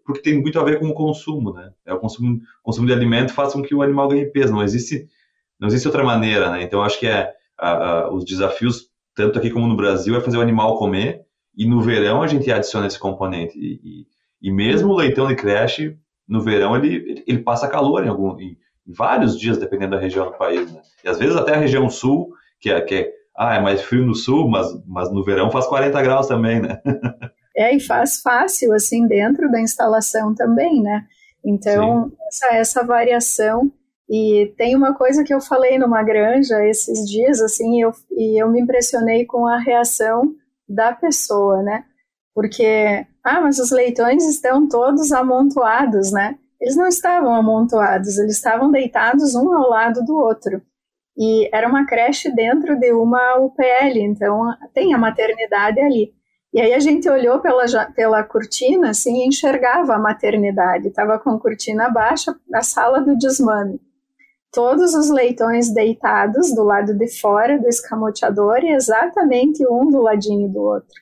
porque tem muito a ver com o consumo, né? É o consumo, consumo de alimento faz com que o animal ganhe peso. Não existe, não existe outra maneira, né? Então, acho que é a, os desafios tanto aqui como no Brasil, é fazer o animal comer, e no verão a gente adiciona esse componente. E, e, e mesmo o leitão de creche, no verão, ele, ele passa calor em, algum, em, em vários dias, dependendo da região do país. Né? E às vezes até a região sul, que é, que é, ah, é mais frio no sul, mas, mas no verão faz 40 graus também, né? é, e faz fácil, assim, dentro da instalação também, né? Então, essa, essa variação e tem uma coisa que eu falei numa granja esses dias, assim, eu, e eu me impressionei com a reação da pessoa, né? Porque ah, mas os leitões estão todos amontoados, né? Eles não estavam amontoados, eles estavam deitados um ao lado do outro. E era uma creche dentro de uma UPL, então tem a maternidade ali. E aí a gente olhou pela, pela cortina, assim, e enxergava a maternidade. Estava com cortina baixa, a sala do desmame. Todos os leitões deitados do lado de fora do escamoteador e exatamente um do ladinho do outro.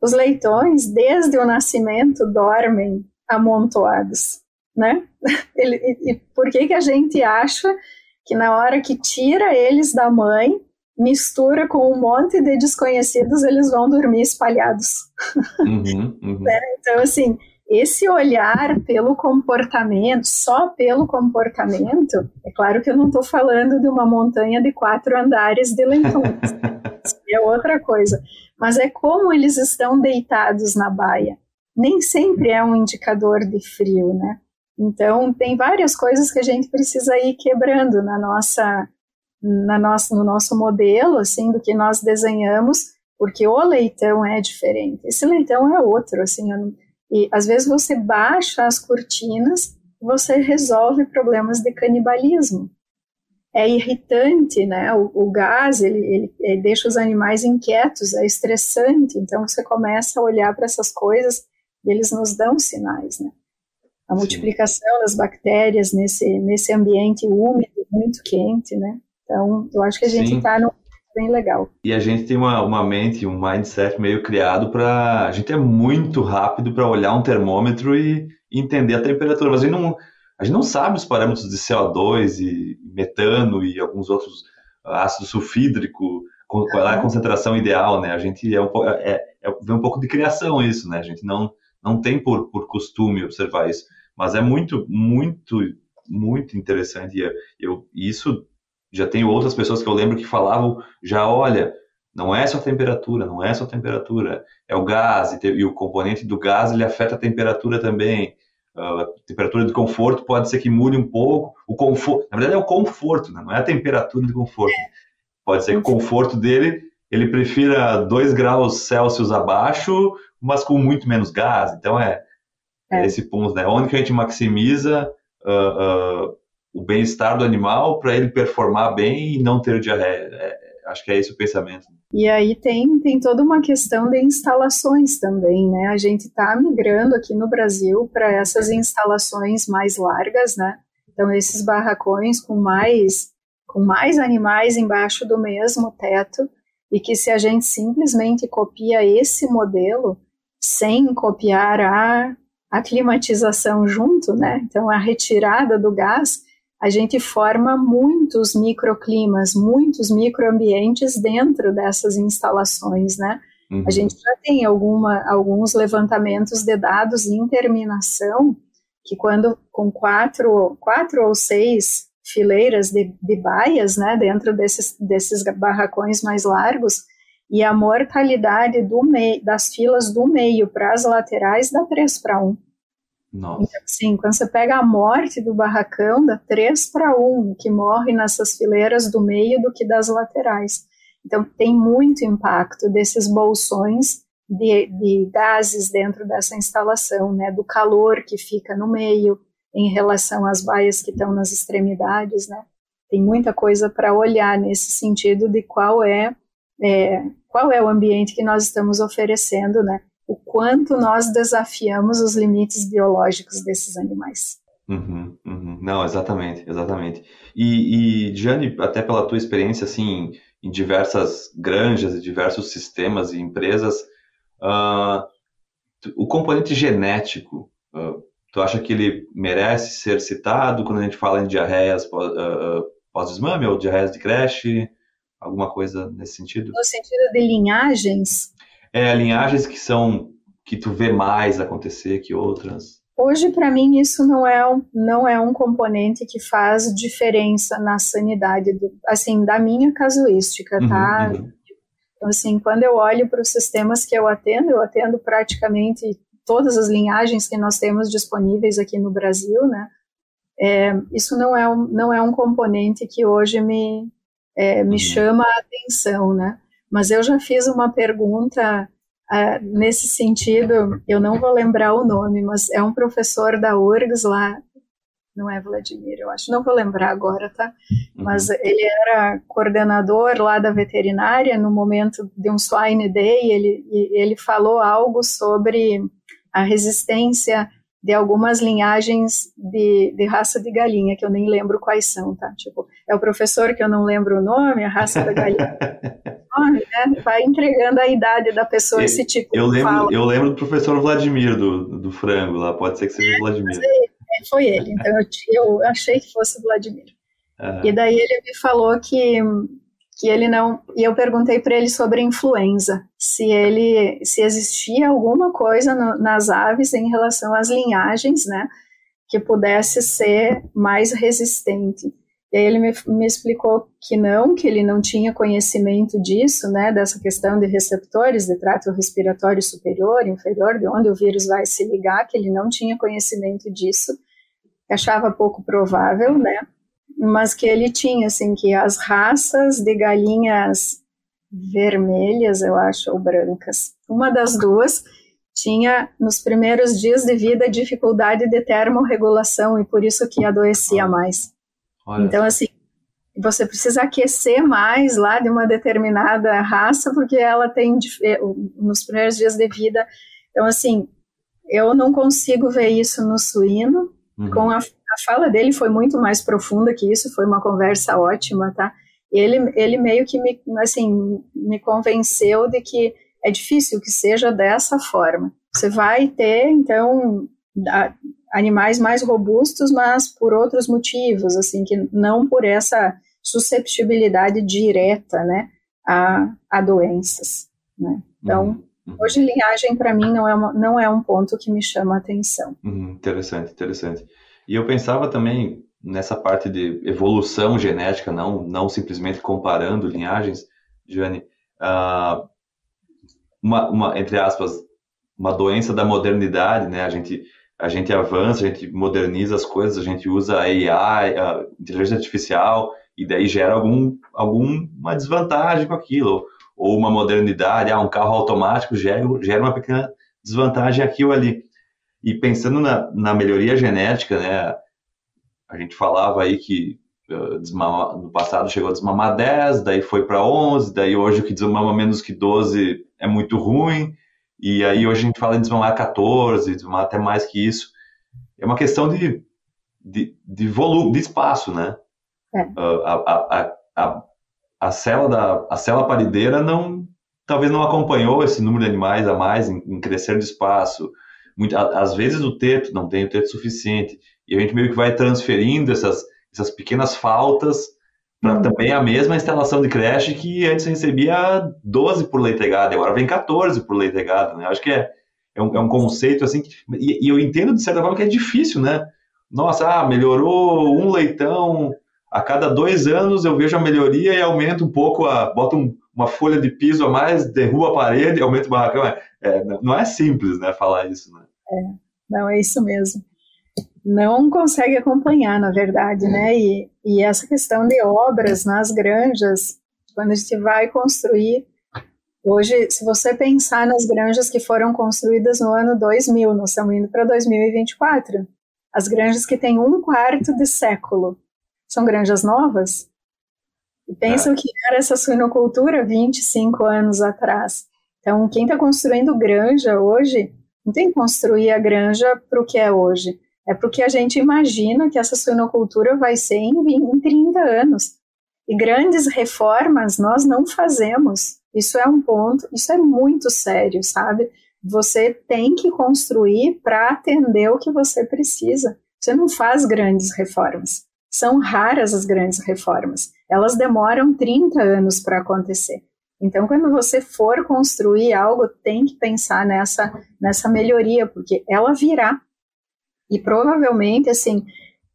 Os leitões, desde o nascimento, dormem amontoados, né? Ele, e por que, que a gente acha que na hora que tira eles da mãe, mistura com um monte de desconhecidos, eles vão dormir espalhados. Uhum, uhum. Né? Então, assim, esse olhar pelo comportamento, só pelo comportamento, é claro que eu não estou falando de uma montanha de quatro andares de leitões, é outra coisa, mas é como eles estão deitados na baia. Nem sempre é um indicador de frio, né? Então, tem várias coisas que a gente precisa ir quebrando na nossa, na nossa, no nosso modelo, assim, do que nós desenhamos, porque o leitão é diferente. Esse leitão é outro, assim, e às vezes você baixa as cortinas, você resolve problemas de canibalismo. É irritante, né? O, o gás ele, ele, ele deixa os animais inquietos, é estressante. Então você começa a olhar para essas coisas e eles nos dão sinais, né? A multiplicação Sim. das bactérias nesse nesse ambiente úmido, muito quente, né? Então eu acho que a gente está num bem legal. E a gente tem uma, uma mente, um mindset meio criado para. A gente é muito rápido para olhar um termômetro e, entender a temperatura, mas a gente, não, a gente não sabe os parâmetros de CO2 e metano e alguns outros ácido sulfídrico, qual é a concentração ideal, né? A gente é um, é, é, é um pouco de criação isso, né? A gente não, não tem por, por costume observar isso, mas é muito, muito, muito interessante. E eu, isso já tenho outras pessoas que eu lembro que falavam, já olha, não é só a temperatura, não é só a temperatura, é o gás, e, e o componente do gás ele afeta a temperatura também. Uh, a temperatura de conforto pode ser que mude um pouco. O conforto, na verdade é o conforto, né? não é a temperatura de conforto. Pode ser que o conforto dele ele prefira 2 graus Celsius abaixo, mas com muito menos gás. Então é, é. esse ponto, né? Onde que a gente maximiza uh, uh, o bem-estar do animal para ele performar bem e não ter diarreia. É, acho que é esse o pensamento. E aí tem, tem toda uma questão de instalações também, né? A gente está migrando aqui no Brasil para essas instalações mais largas, né? Então esses barracões com mais com mais animais embaixo do mesmo teto e que se a gente simplesmente copia esse modelo sem copiar a, a climatização junto, né? Então a retirada do gás a gente forma muitos microclimas, muitos microambientes dentro dessas instalações, né? Uhum. A gente já tem alguma, alguns levantamentos de dados em terminação que quando com quatro, quatro ou seis fileiras de, de baias, né, dentro desses, desses barracões mais largos, e a mortalidade do meio, das filas do meio para as laterais dá 3 para 1. Nossa. Então, quando você pega a morte do barracão, dá 3 para 1, que morre nessas fileiras do meio do que das laterais. Então, tem muito impacto desses bolsões de, de gases dentro dessa instalação, né, do calor que fica no meio em relação às baias que estão nas extremidades, né. Tem muita coisa para olhar nesse sentido de qual é, é, qual é o ambiente que nós estamos oferecendo, né, o quanto nós desafiamos os limites biológicos desses animais. Uhum, uhum. Não, exatamente, exatamente. E, e até pela tua experiência assim em diversas granjas e diversos sistemas e empresas, uh, o componente genético, uh, tu acha que ele merece ser citado quando a gente fala em diarreias uh, pós-desmame ou diarreias de creche? Alguma coisa nesse sentido? No sentido de linhagens? É, linhagens que são que tu vê mais acontecer que outras? Hoje, para mim, isso não é, não é um componente que faz diferença na sanidade, do, assim, da minha casuística, uhum, tá? Uhum. Então, assim, quando eu olho para os sistemas que eu atendo, eu atendo praticamente todas as linhagens que nós temos disponíveis aqui no Brasil, né? É, isso não é, um, não é um componente que hoje me, é, me uhum. chama a atenção, né? Mas eu já fiz uma pergunta uh, nesse sentido, eu não vou lembrar o nome, mas é um professor da URGS lá, não é Vladimir, eu acho, não vou lembrar agora, tá? Uhum. Mas ele era coordenador lá da veterinária no momento de um Swine Day, ele, ele falou algo sobre a resistência de algumas linhagens de, de, raça de galinha, que eu nem lembro quais são, tá? Tipo, é o professor que eu não lembro o nome, a raça da galinha. nome, né? Vai entregando a idade da pessoa, esse tipo eu lembro, fala. Eu lembro do professor Vladimir, do, do frango lá, pode ser que seja o Vladimir. É, foi ele, então eu, eu achei que fosse o Vladimir. Ah. E daí ele me falou que que ele não. E eu perguntei para ele sobre influenza, se ele, se existia alguma coisa no, nas aves em relação às linhagens, né, que pudesse ser mais resistente. E aí ele me, me explicou que não, que ele não tinha conhecimento disso, né, dessa questão de receptores de trato respiratório superior, inferior, de onde o vírus vai se ligar, que ele não tinha conhecimento disso, achava pouco provável, né, mas que ele tinha, assim, que as raças de galinhas vermelhas, eu acho, ou brancas, uma das duas, tinha nos primeiros dias de vida dificuldade de termorregulação e por isso que adoecia mais. Olha. Então, assim, você precisa aquecer mais lá de uma determinada raça, porque ela tem, eh, nos primeiros dias de vida. Então, assim, eu não consigo ver isso no suíno, uhum. com a a fala dele foi muito mais profunda que isso, foi uma conversa ótima, tá? Ele, ele meio que me, assim, me convenceu de que é difícil que seja dessa forma. Você vai ter, então, animais mais robustos, mas por outros motivos, assim, que não por essa susceptibilidade direta, né, a, a doenças, né? Então, uhum. uhum. hoje linhagem para mim não é, uma, não é um ponto que me chama a atenção. Uhum, interessante, interessante. E eu pensava também nessa parte de evolução genética, não, não simplesmente comparando linhagens, Jane, uh, uma, uma, entre aspas, uma doença da modernidade, né? A gente, a gente avança, a gente moderniza as coisas, a gente usa AI, a inteligência artificial, e daí gera algum, alguma desvantagem com aquilo. Ou uma modernidade, ah, um carro automático gera, gera uma pequena desvantagem aqui ou ali. E pensando na, na melhoria genética, né, a gente falava aí que uh, desmama, no passado chegou a desmamar 10, daí foi para 11, daí hoje o que desmama menos que 12 é muito ruim, e aí hoje a gente fala em desmamar 14, desmamar até mais que isso. É uma questão de, de, de volume, de espaço, né? É. A, a, a, a, célula da, a célula parideira não, talvez não acompanhou esse número de animais a mais em, em crescer de espaço, muito, às vezes o teto não tem o teto suficiente, e a gente meio que vai transferindo essas, essas pequenas faltas para também a mesma instalação de creche que antes recebia 12 por leitegada, agora vem 14 por leitegada, né? Acho que é, é, um, é um conceito assim, que, e, e, eu entendo de certa forma que é difícil, né? Nossa, ah, melhorou um leitão, a cada dois anos eu vejo a melhoria e aumenta um pouco, a, bota um, uma folha de piso a mais, derruba a parede, aumenta o barracão. É, é, não é simples, né, falar isso, né? É, não, é isso mesmo. Não consegue acompanhar, na verdade, né? E, e essa questão de obras nas granjas, quando a gente vai construir, hoje, se você pensar nas granjas que foram construídas no ano 2000, nós estamos indo para 2024, as granjas que têm um quarto de século, são granjas novas? E pensam é. que era essa suinocultura 25 anos atrás. Então, quem está construindo granja hoje, não tem que construir a granja para o que é hoje. É porque a gente imagina que essa suinocultura vai ser em, em 30 anos. E grandes reformas nós não fazemos. Isso é um ponto, isso é muito sério, sabe? Você tem que construir para atender o que você precisa. Você não faz grandes reformas. São raras as grandes reformas. Elas demoram 30 anos para acontecer. Então, quando você for construir algo, tem que pensar nessa, nessa melhoria, porque ela virá. E provavelmente, assim,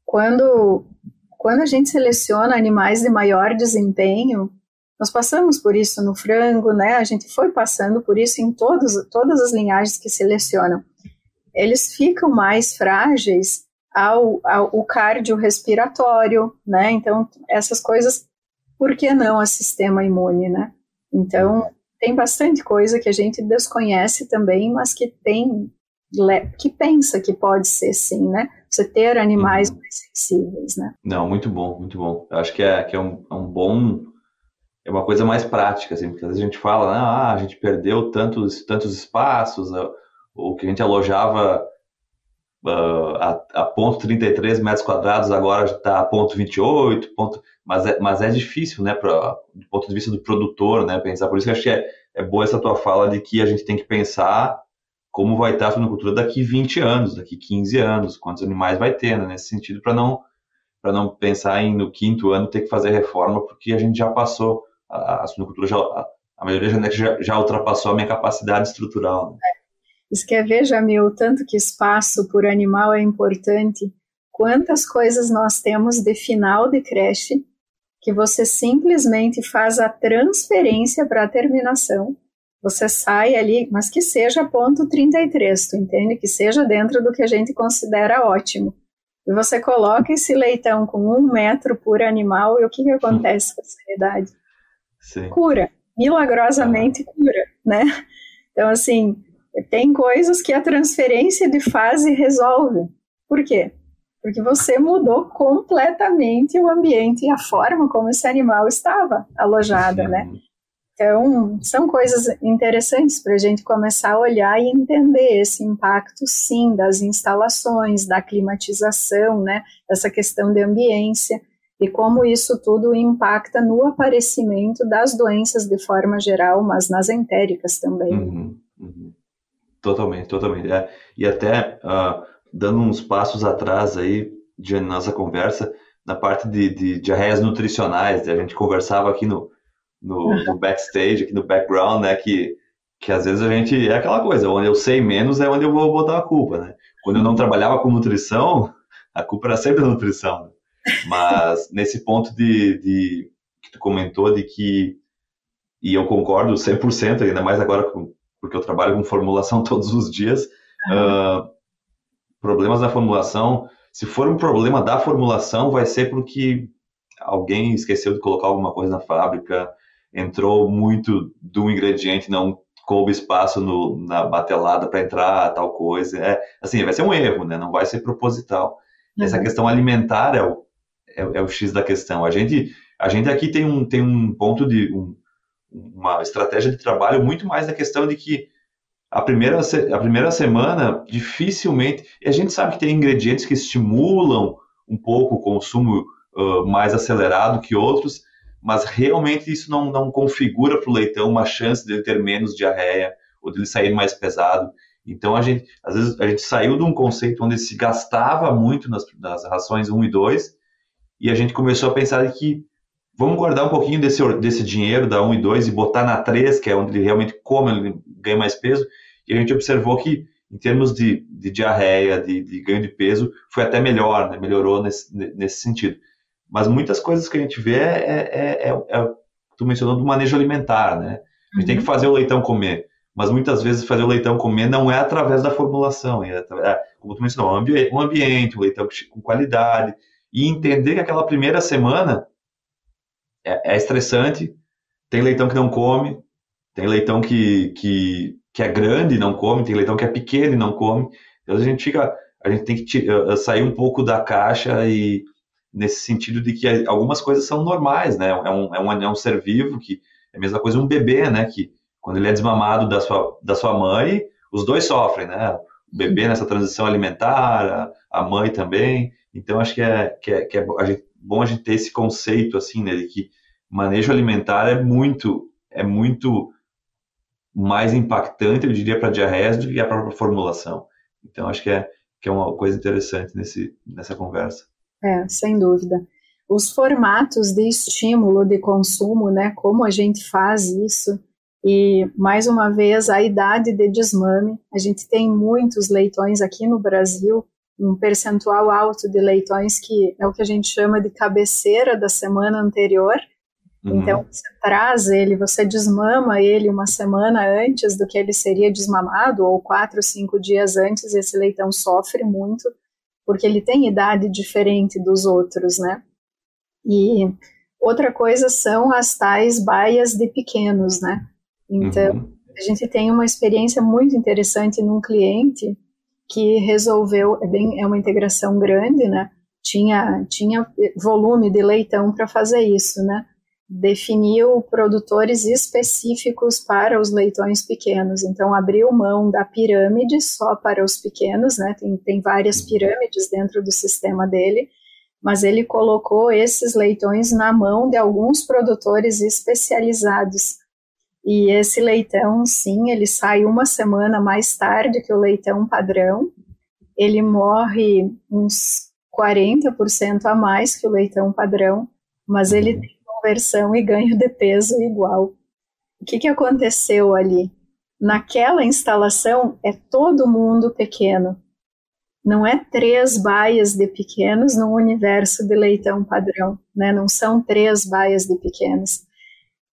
quando, quando a gente seleciona animais de maior desempenho, nós passamos por isso no frango, né? A gente foi passando por isso em todos, todas as linhagens que selecionam. Eles ficam mais frágeis ao, ao cardiorrespiratório, né? Então, essas coisas, por que não a sistema imune, né? Então, tem bastante coisa que a gente desconhece também, mas que tem que pensa que pode ser sim, né? Você ter animais uhum. mais sensíveis, né? Não, muito bom, muito bom. Eu acho que é, que é, um, é um bom é uma coisa mais prática, assim, porque às vezes a gente fala, ah, a gente perdeu tantos, tantos espaços, o que a gente alojava uh, a, a ponto 33 metros quadrados agora está a ponto 28, ponto, mas, é, mas é difícil, né, pra, do ponto de vista do produtor, né, pensar, por isso que eu acho que é, é boa essa tua fala de que a gente tem que pensar como vai estar a suinocultura daqui 20 anos, daqui 15 anos, quantos animais vai ter, né, nesse sentido, para não para não pensar em no quinto ano ter que fazer reforma, porque a gente já passou a, a suinocultura já, a, a maioria já, já, ultrapassou a minha capacidade estrutural. Né? Isso quer ver, Jamil, tanto que espaço por animal é importante, quantas coisas nós temos de final de creche que você simplesmente faz a transferência para a terminação, você sai ali, mas que seja ponto 33, tu entende? Que seja dentro do que a gente considera ótimo. E você coloca esse leitão com um metro por animal, e o que, que acontece com a sanidade? Sim. cura, milagrosamente cura, né? Então, assim, tem coisas que a transferência de fase resolve. Por quê? Porque você mudou completamente o ambiente e a forma como esse animal estava alojado, Sim. né? Então, são coisas interessantes para a gente começar a olhar e entender esse impacto, sim, das instalações, da climatização, né? Essa questão de ambiência e como isso tudo impacta no aparecimento das doenças de forma geral, mas nas entéricas também. Uhum, uhum. Totalmente, totalmente. É, e até uh, dando uns passos atrás aí de nossa conversa, na parte de, de diarreias nutricionais, a gente conversava aqui no, no, no, backstage, aqui no background, né, que, que às vezes a gente, é aquela coisa, onde eu sei menos é onde eu vou botar a culpa, né. Quando eu não trabalhava com nutrição, a culpa era sempre da nutrição, né? Mas nesse ponto de, de, que tu comentou de que, e eu concordo 100%, ainda mais agora com, porque eu trabalho com formulação todos os dias, uh, problemas da formulação, se for um problema da formulação, vai ser porque alguém esqueceu de colocar alguma coisa na fábrica, entrou muito do ingrediente, não coube espaço no, na batelada para entrar tal coisa. É, assim, vai ser um erro, né? Não vai ser proposital. Uhum. Essa questão alimentar é o, é, é, o X da questão. A gente, a gente aqui tem um, tem um ponto de um, uma estratégia de trabalho muito mais da questão de que a primeira, a primeira semana dificilmente. E a gente sabe que tem ingredientes que estimulam um pouco o consumo uh, mais acelerado que outros, mas realmente isso não, não configura para o leitão uma chance de ele ter menos diarreia ou de ele sair mais pesado. Então a gente, às vezes, a gente saiu de um conceito onde se gastava muito nas, nas rações 1 e 2 e a gente começou a pensar que vamos guardar um pouquinho desse, desse dinheiro da 1 e 2 e botar na 3, que é onde ele realmente come, ele ganha mais peso, e a gente observou que em termos de, de diarreia, de, de, ganho de peso, foi até melhor, né? melhorou nesse, nesse sentido. Mas muitas coisas que a gente vê é, é, é, é tu mencionou do manejo alimentar, né? A gente uhum. tem que uhum. fazer o leitão comer, mas muitas vezes fazer o leitão comer não é através da formulação, é, é como tu mencionou, um, ambi ambiente, um leitão com qualidade, e entender que aquela primeira semana é, é estressante. Tem leitão que não come, tem leitão que, que, que é grande e não come, tem leitão que é pequeno e não come. Então a gente fica, a gente tem que uh, sair um pouco da caixa e nesse sentido de que algumas coisas são normais, né? É um, é um, é um ser vivo que é a mesma coisa um bebê, né? Que quando ele é desmamado da sua, da sua mãe, os dois sofrem, né? O bebê nessa transição alimentar, a, a mãe também. Então, acho que é, que é, que é a gente, bom a gente ter esse conceito, assim, né, de que manejo alimentar é muito, é muito mais impactante, eu diria, para a diarreia do que a própria formulação. Então, acho que é, que é uma coisa interessante nesse, nessa conversa. É, sem dúvida. Os formatos de estímulo de consumo, né, como a gente faz isso, e, mais uma vez, a idade de desmame. A gente tem muitos leitões aqui no Brasil um percentual alto de leitões que é o que a gente chama de cabeceira da semana anterior. Uhum. Então, você traz ele, você desmama ele uma semana antes do que ele seria desmamado, ou quatro, cinco dias antes, esse leitão sofre muito, porque ele tem idade diferente dos outros, né? E outra coisa são as tais baias de pequenos, né? Então, uhum. a gente tem uma experiência muito interessante num cliente que resolveu, é, bem, é uma integração grande, né? Tinha, tinha volume de leitão para fazer isso, né? Definiu produtores específicos para os leitões pequenos, então abriu mão da pirâmide só para os pequenos, né? Tem, tem várias uhum. pirâmides dentro do sistema dele, mas ele colocou esses leitões na mão de alguns produtores especializados. E esse leitão, sim, ele sai uma semana mais tarde que o leitão padrão. Ele morre uns 40% a mais que o leitão padrão, mas ele tem conversão e ganho de peso igual. O que, que aconteceu ali? Naquela instalação é todo mundo pequeno, não é três baias de pequenos no universo de leitão padrão, né? Não são três baias de pequenos.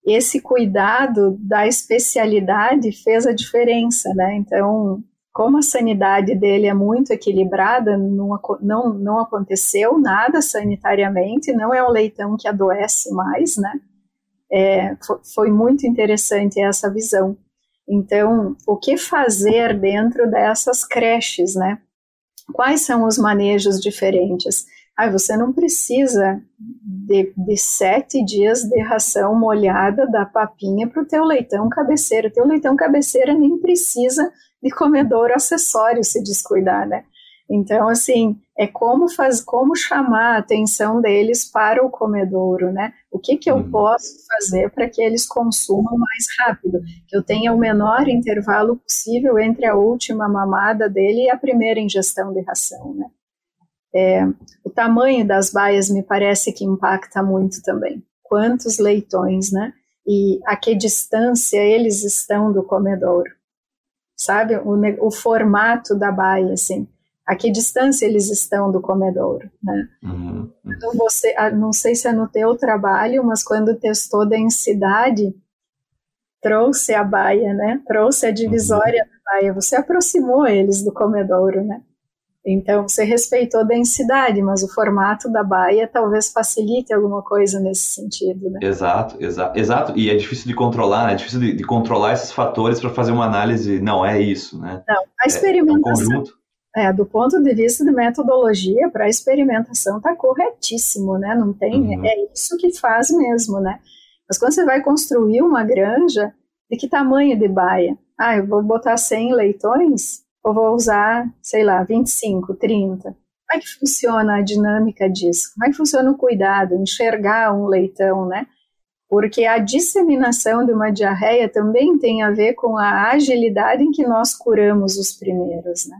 Esse cuidado da especialidade fez a diferença, né? Então, como a sanidade dele é muito equilibrada, não, não, não aconteceu nada sanitariamente, não é um leitão que adoece mais, né? É, foi muito interessante essa visão. Então, o que fazer dentro dessas creches, né? Quais são os manejos diferentes? Ah, você não precisa de, de, sete dias de ração molhada da papinha para o teu leitão cabeceira. O teu leitão cabeceira nem precisa de comedouro acessório se descuidar, né? Então, assim, é como faz, como chamar a atenção deles para o comedouro, né? O que que eu uhum. posso fazer para que eles consumam mais rápido, que eu tenha o menor intervalo possível entre a última mamada dele e a primeira ingestão de ração, né? É, o tamanho das baias me parece que impacta muito também. Quantos leitões, né? E a que distância eles estão do comedouro, sabe? O, o formato da baia, assim a que distância eles estão do comedouro, né? Uhum. Então você, ah, não sei se é no teu trabalho, mas quando testou densidade, trouxe a baia, né? Trouxe a divisória uhum. da baia, você aproximou eles do comedouro, né? Então você respeitou a densidade, mas o formato da baia talvez facilite alguma coisa nesse sentido, né? Exato, exato, exato. E é difícil de controlar, né? É difícil de, de controlar esses fatores para fazer uma análise. Não é isso, né? Não, a experimentação. É, é um é, do ponto de vista de metodologia, para experimentação está corretíssimo, né? Não tem, uhum. é isso que faz mesmo, né? Mas quando você vai construir uma granja, de que tamanho de baia? Ah, eu vou botar 100 leitões ou vou usar, sei lá, 25, 30? Como é que funciona a dinâmica disso? Como é que funciona o cuidado, enxergar um leitão, né? Porque a disseminação de uma diarreia também tem a ver com a agilidade em que nós curamos os primeiros, né?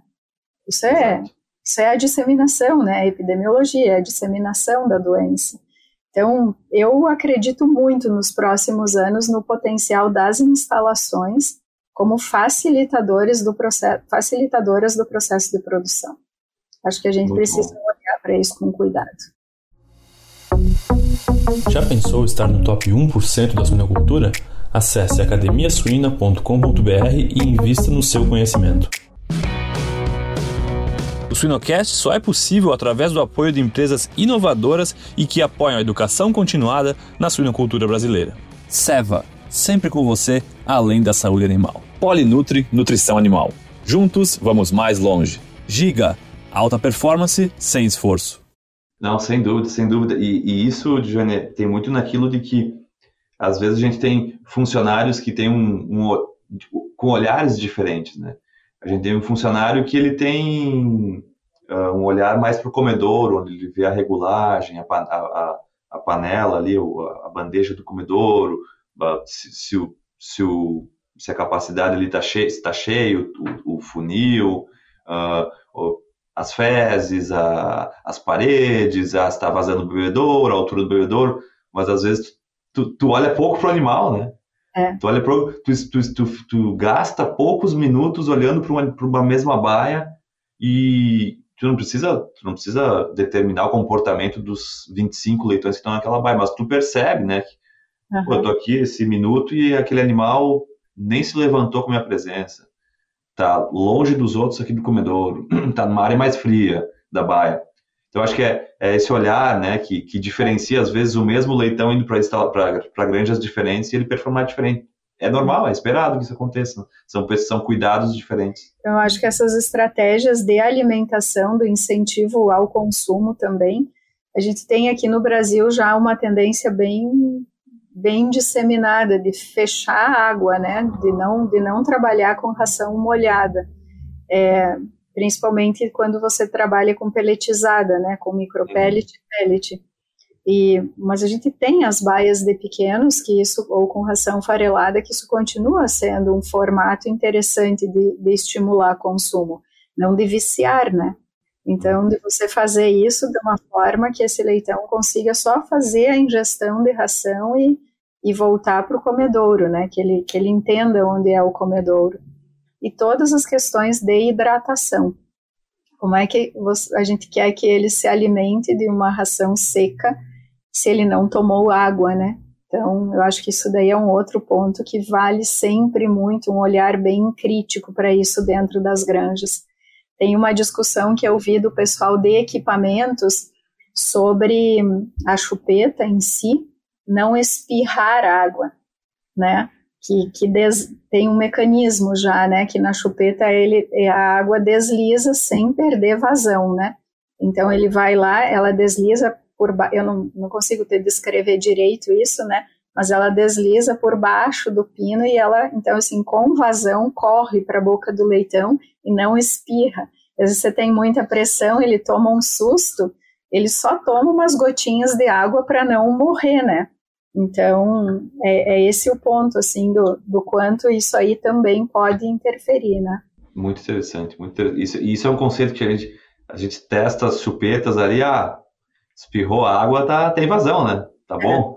Isso é, isso é a disseminação, né? A epidemiologia, é a disseminação da doença. Então, eu acredito muito nos próximos anos no potencial das instalações como facilitadores do processo, facilitadoras do processo de produção. Acho que a gente muito precisa bom. olhar para isso com cuidado. Já pensou estar no top 1% da suinocultura? Acesse academiasuina.com.br e invista no seu conhecimento. O Suinocast só é possível através do apoio de empresas inovadoras e que apoiam a educação continuada na suinocultura brasileira. Seva, sempre com você, além da saúde animal. Polinutri Nutrição Animal. Juntos, vamos mais longe. Giga, alta performance sem esforço. Não, sem dúvida, sem dúvida. E, e isso, Johnny, tem muito naquilo de que às vezes a gente tem funcionários que têm um, um com olhares diferentes, né? A gente tem um funcionário que ele tem uh, um olhar mais para o comedor, onde ele vê a regulagem, a, a, a panela ali, a bandeja do comedouro, se, se, o, se, o, se a capacidade está cheio, está cheio, o, o funil, uh, as fezes, a, as paredes, se está vazando o bebedouro, a altura do bebedouro, mas às vezes tu, tu olha pouco para o animal, né? É. Tu olha pro, tu, tu, tu, tu, gasta poucos minutos olhando para uma, uma mesma baia e tu não precisa tu não precisa determinar o comportamento dos 25 leitões que estão naquela baia, mas tu percebe, né? Que, uhum. pô, eu tô aqui esse minuto e aquele animal nem se levantou com a minha presença. Tá longe dos outros aqui do comedouro, tá numa área mais fria da baia. Então, acho que é, é esse olhar né, que, que, diferencia, às vezes, o mesmo leitão indo para granjas diferentes e ele performar diferente. é normal, é esperado que isso aconteça. São, são cuidados diferentes. Eu acho que essas estratégias de alimentação, do incentivo ao consumo também, a gente tem aqui no Brasil já uma tendência bem bem disseminada de fechar a água, né, de não de não trabalhar com ração molhada, é, principalmente quando você trabalha com pelletizada, né, com micropellet e pellet. E, mas a gente tem as baias de pequenos, que isso, ou com ração farelada, que isso continua sendo um formato interessante de, de estimular consumo, não de viciar, né? Então, de você fazer isso de uma forma que esse leitão consiga só fazer a ingestão de ração e, e voltar para o comedouro, né? Que ele, que ele entenda onde é o comedouro. E todas as questões de hidratação. Como é que você, a gente quer que ele se alimente de uma ração seca se ele não tomou água, né? Então, eu acho que isso daí é um outro ponto que vale sempre muito um olhar bem crítico para isso dentro das granjas. Tem uma discussão que eu vi do pessoal de equipamentos sobre a chupeta em si não espirrar água, né? Que, que des, tem um mecanismo já, né? Que na chupeta ele, a água desliza sem perder vazão, né? Então ele vai lá, ela desliza por eu não, não consigo te descrever direito isso, né? Mas ela desliza por baixo do pino e ela, então assim, com vazão corre para a boca do leitão e não espirra. Às vezes você tem muita pressão, ele toma um susto, ele só toma umas gotinhas de água para não morrer, né? Então, é, é, esse o ponto, assim, do, do quanto isso aí também pode interferir, né? Muito interessante. Muito Isso, isso é um conceito que a gente, a gente testa as chupetas ali, ah, espirrou água, tá, tem vazão, né? Tá bom?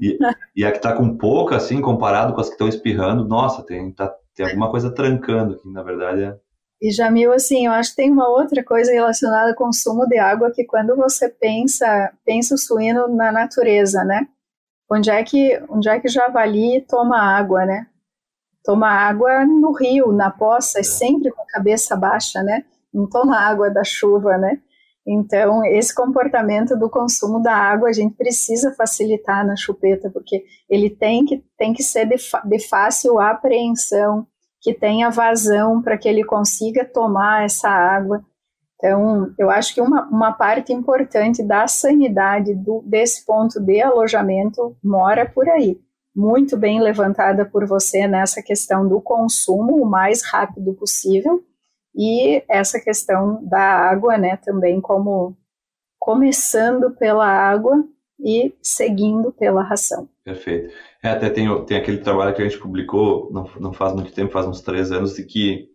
e, e a que tá com pouca, assim, comparado com as que estão espirrando, nossa, tem, tá, tem alguma coisa trancando aqui, na verdade é. E Jamil, assim, eu acho que tem uma outra coisa relacionada ao consumo de água que quando você pensa, pensa o suíno na natureza, né? Onde é que, onde é que o javali toma água, né? Toma água no rio, na poça, sempre com a cabeça baixa, né? Não toma água da chuva, né? Então, esse comportamento do consumo da água a gente precisa facilitar na chupeta, porque ele tem que, tem que ser de, de fácil apreensão, que tenha vazão para que ele consiga tomar essa água. Então, eu acho que uma, uma parte importante da sanidade do, desse ponto de alojamento mora por aí. Muito bem levantada por você nessa questão do consumo o mais rápido possível e essa questão da água, né, também como começando pela água e seguindo pela ração. Perfeito. É, até tem, tem aquele trabalho que a gente publicou não, não faz muito tempo, faz uns três anos, de que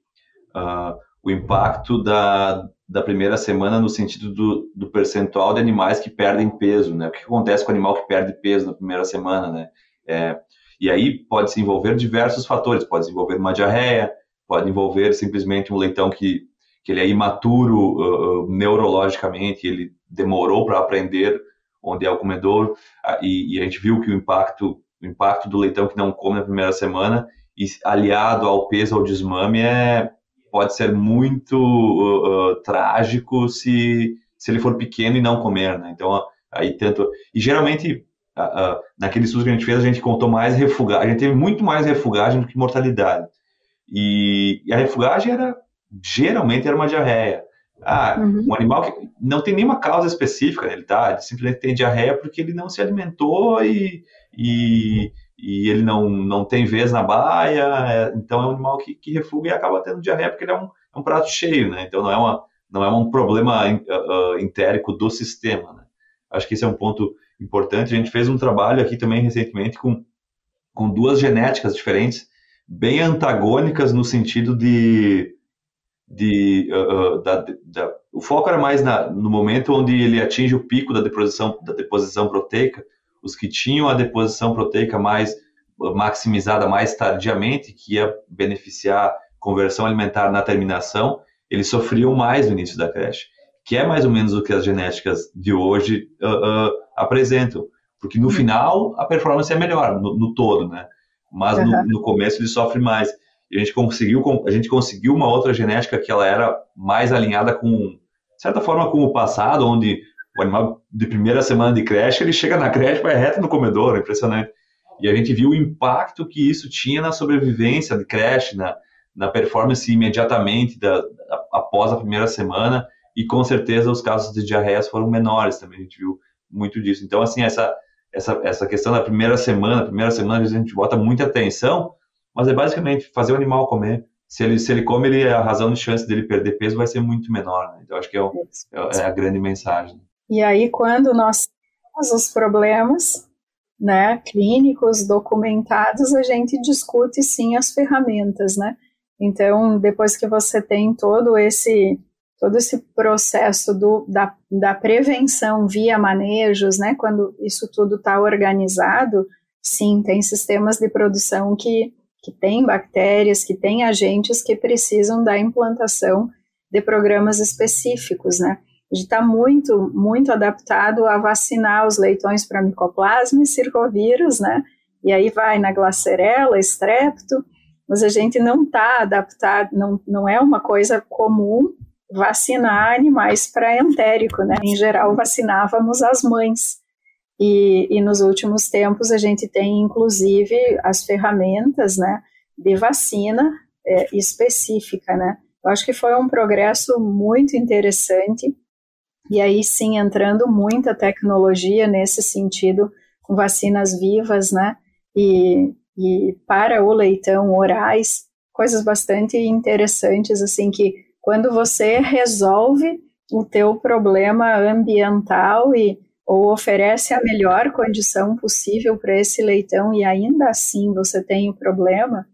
uh, o impacto da, da primeira semana no sentido do, do percentual de animais que perdem peso, né? O que acontece com o animal que perde peso na primeira semana, né? É, e aí pode se envolver diversos fatores, pode se envolver uma diarreia, pode envolver simplesmente um leitão que, que ele é imaturo uh, neurologicamente, ele demorou para aprender onde é o comedor, uh, e, e, a gente viu que o impacto, o impacto do leitão que não come na primeira semana, e aliado ao peso, ao desmame, é, pode ser muito uh, trágico se, se ele for pequeno e não comer, né? Então, aí tento... E geralmente, naquele estudo que a gente fez, a gente contou mais refugagem, a gente teve muito mais refugagem do que mortalidade. E, e a refugagem era geralmente era uma diarreia. Ah, uhum. um animal que não tem nenhuma causa específica, ele tá, ele simplesmente tem diarreia porque ele não se alimentou e, e, e ele não, não tem vez na baia, é, então é um animal que, que refuga e acaba tendo diarreia porque ele é um, é um prato cheio, né? Então não é, uma, não é um problema uh, entérico do sistema, né? Acho que esse é um ponto importante. A gente fez um trabalho aqui também recentemente com, com duas genéticas diferentes bem antagônicas no sentido de, de uh, uh, da, da, o foco era mais na, no momento onde ele atinge o pico da deposição da deposição proteica. Os que tinham a deposição proteica mais maximizada mais tardiamente que ia beneficiar conversão alimentar na terminação eles sofriam mais no início da creche que é mais ou menos o que as genéticas de hoje uh, apresentam. Porque no uhum. final a performance é melhor no, no todo né mas uhum. no, no, começo ele sofre mais. E a gente conseguiu, a gente conseguiu uma outra genética que ela era mais alinhada com, de certa forma, com o passado, onde o animal de primeira semana de creche, ele chega na creche, vai reto no comedor, impressionante. E a gente viu o impacto que isso tinha na sobrevivência de creche, na, na performance imediatamente da, da, após a primeira semana, e com certeza os casos de diarreias foram menores também, a gente viu muito disso. Então, assim, essa, essa, essa questão da primeira semana, primeira semana, às vezes a gente bota muita atenção, mas é basicamente fazer o animal comer. Se ele, se ele come, ele, a razão de chance dele perder peso vai ser muito menor. Né? Então, acho que é, o, é, é a grande mensagem. E aí, quando nós temos os problemas né, clínicos documentados, a gente discute sim as ferramentas, né? Então, depois que você tem todo esse todo esse processo do, da, da prevenção via manejos, né, quando isso tudo está organizado, sim, tem sistemas de produção que, que têm bactérias, que têm agentes que precisam da implantação de programas específicos, né. A gente está muito, muito adaptado a vacinar os leitões para micoplasma e circovírus, né, e aí vai na glacerela, estrepto, mas a gente não está adaptado, não, não é uma coisa comum vacinar animais para entérico, né? Em geral, vacinávamos as mães. E, e nos últimos tempos a gente tem, inclusive, as ferramentas, né, de vacina é, específica, né? Eu acho que foi um progresso muito interessante. E aí sim, entrando muita tecnologia nesse sentido, com vacinas vivas, né? E, e para o leitão orais, coisas bastante interessantes, assim, que quando você resolve o teu problema ambiental e ou oferece a melhor condição possível para esse leitão e ainda assim você tem o problema,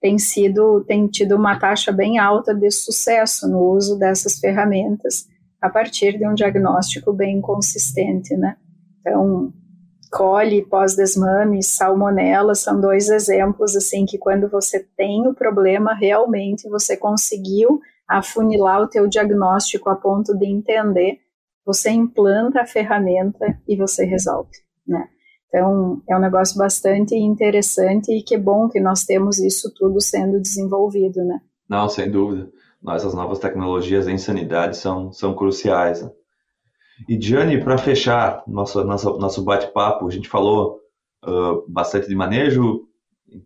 tem sido tem tido uma taxa bem alta de sucesso no uso dessas ferramentas a partir de um diagnóstico bem consistente, né? Então, cole, pós-desmame, salmonela são dois exemplos assim que quando você tem o problema realmente você conseguiu afunilar o teu diagnóstico a ponto de entender, você implanta a ferramenta e você resolve, né? Então, é um negócio bastante interessante e que bom que nós temos isso tudo sendo desenvolvido, né? Não, sem dúvida. Essas novas tecnologias em sanidade são, são cruciais. Né? E, Diane, para fechar nosso, nosso, nosso bate-papo, a gente falou uh, bastante de manejo,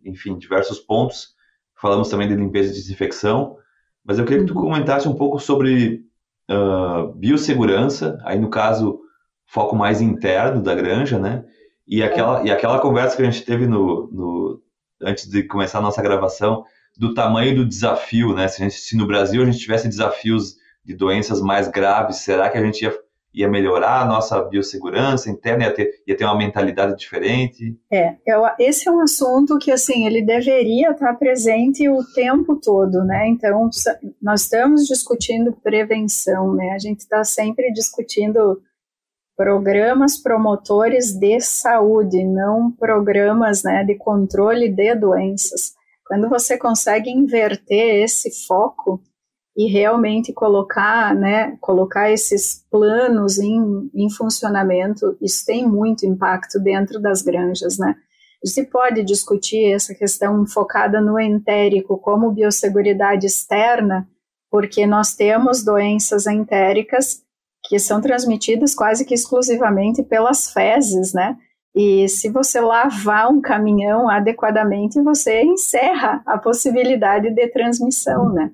enfim, diversos pontos. Falamos também de limpeza e desinfecção. Mas eu queria que tu uhum. comentasse um pouco sobre uh, biossegurança, aí no caso, foco mais interno da granja, né? E aquela, e aquela conversa que a gente teve no, no, antes de começar a nossa gravação, do tamanho do desafio, né? Se, gente, se no Brasil a gente tivesse desafios de doenças mais graves, será que a gente ia ia melhorar a nossa biossegurança interna, ia ter, ia ter uma mentalidade diferente? É, eu, esse é um assunto que, assim, ele deveria estar presente o tempo todo, né? Então, nós estamos discutindo prevenção, né? A gente está sempre discutindo programas promotores de saúde, não programas né, de controle de doenças. Quando você consegue inverter esse foco, e realmente colocar, né, colocar esses planos em, em funcionamento, isso tem muito impacto dentro das granjas, né. Se pode discutir essa questão focada no entérico como biosseguridade externa, porque nós temos doenças entéricas que são transmitidas quase que exclusivamente pelas fezes, né? E se você lavar um caminhão adequadamente, você encerra a possibilidade de transmissão, né?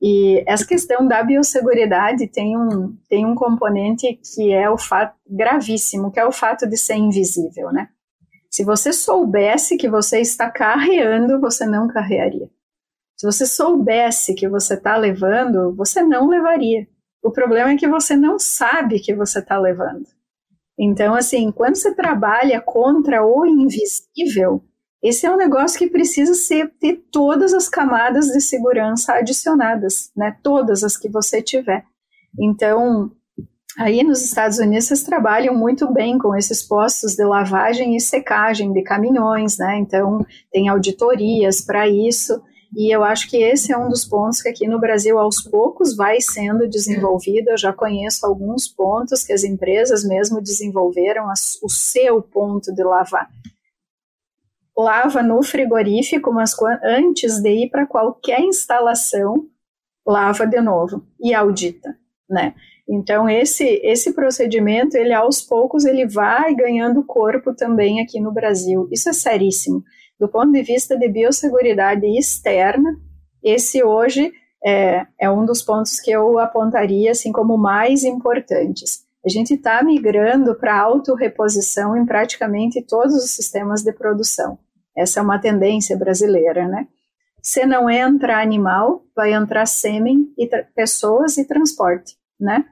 E essa questão da biosseguridade tem um, tem um componente que é o fato gravíssimo, que é o fato de ser invisível, né? Se você soubesse que você está carreando, você não carrearia. Se você soubesse que você está levando, você não levaria. O problema é que você não sabe que você está levando. Então, assim, quando você trabalha contra o invisível, esse é um negócio que precisa ser, ter todas as camadas de segurança adicionadas, né? Todas as que você tiver. Então, aí nos Estados Unidos vocês trabalham muito bem com esses postos de lavagem e secagem de caminhões, né? Então, tem auditorias para isso. E eu acho que esse é um dos pontos que aqui no Brasil, aos poucos, vai sendo desenvolvido. Eu já conheço alguns pontos que as empresas mesmo desenvolveram o seu ponto de lavar lava no frigorífico, mas antes de ir para qualquer instalação, lava de novo e audita, né? Então esse esse procedimento, ele aos poucos ele vai ganhando corpo também aqui no Brasil. Isso é seríssimo. Do ponto de vista de biosseguridade externa, esse hoje é, é um dos pontos que eu apontaria assim como mais importantes. A gente está migrando para autorreposição em praticamente todos os sistemas de produção. Essa é uma tendência brasileira, né? Se não entra animal, vai entrar sêmen e pessoas e transporte, né?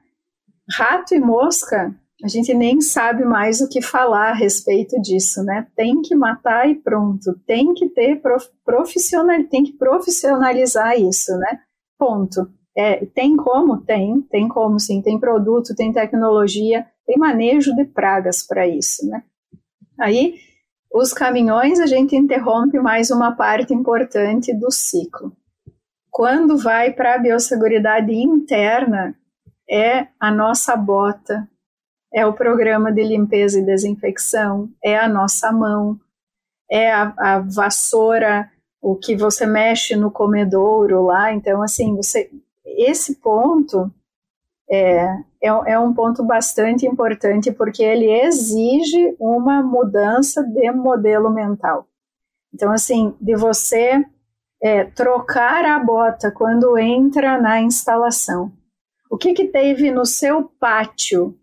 Rato e mosca, a gente nem sabe mais o que falar a respeito disso, né? Tem que matar e pronto. Tem que ter prof, profissional, tem que profissionalizar isso, né? Ponto. É, tem como? Tem, tem como sim. Tem produto, tem tecnologia, tem manejo de pragas para isso, né? Aí, os caminhões, a gente interrompe mais uma parte importante do ciclo. Quando vai para a biosseguridade interna, é a nossa bota, é o programa de limpeza e desinfecção, é a nossa mão, é a, a vassoura, o que você mexe no comedouro lá. Então, assim, você esse ponto é, é, é, um ponto bastante importante porque ele exige uma mudança de modelo mental. Então, assim, de você é, trocar a bota quando entra na instalação. O que, que teve no seu pátio,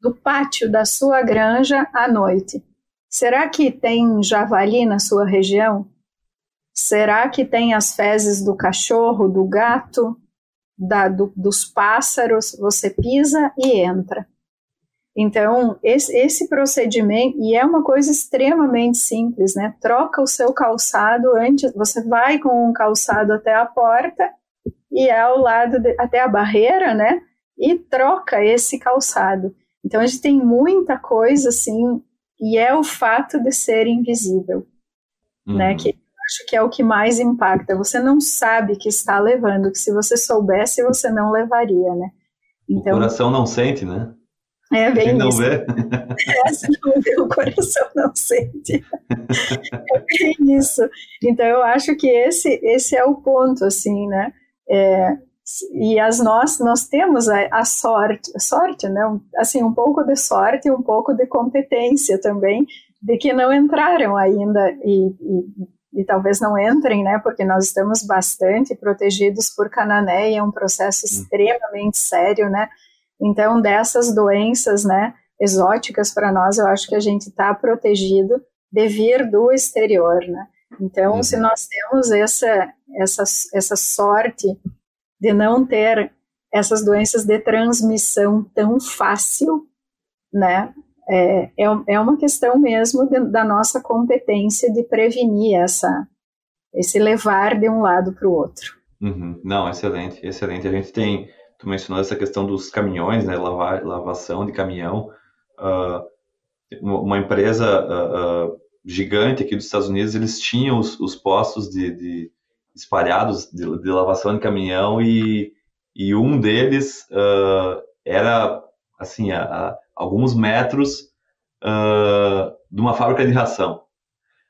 do pátio da sua granja à noite? Será que tem javali na sua região? Será que tem as fezes do cachorro, do gato? Da, do, dos pássaros, você pisa e entra. Então, esse, esse, procedimento, e é uma coisa extremamente simples, né? Troca o seu calçado antes, você vai com um calçado até a porta e é ao lado, de, até a barreira, né? E troca esse calçado. Então, a gente tem muita coisa assim, e é o fato de ser invisível, né? uhum. né? Que acho que é o que mais impacta. Você não sabe que está levando, que se você soubesse, você não levaria, né? Então, o coração não sente, né? É bem não isso. Vê. É, se não vê, o coração não sente. É bem isso. Então, eu acho que esse, esse é o ponto, assim, né? É, e as nós, nós temos a, a, sorte, sorte, né? Assim, um pouco de sorte e um pouco de competência também, de que não entraram ainda e, e e talvez não entrem, né, porque nós estamos bastante protegidos por Canané e é um processo hum. extremamente sério, né, então dessas doenças, né, exóticas para nós, eu acho que a gente está protegido de vir do exterior, né, então uhum. se nós temos essa, essa, essa sorte de não ter essas doenças de transmissão tão fácil, né, é, é, é uma questão mesmo de, da nossa competência de prevenir essa, esse levar de um lado para o outro. Uhum. Não, excelente, excelente. A gente tem, tu mencionou essa questão dos caminhões, né, lavar, lavação de caminhão. Uh, uma empresa uh, uh, gigante aqui dos Estados Unidos, eles tinham os, os postos de, de espalhados de, de, lavação de caminhão e, e um deles era assim a, a alguns metros uh, de uma fábrica de ração.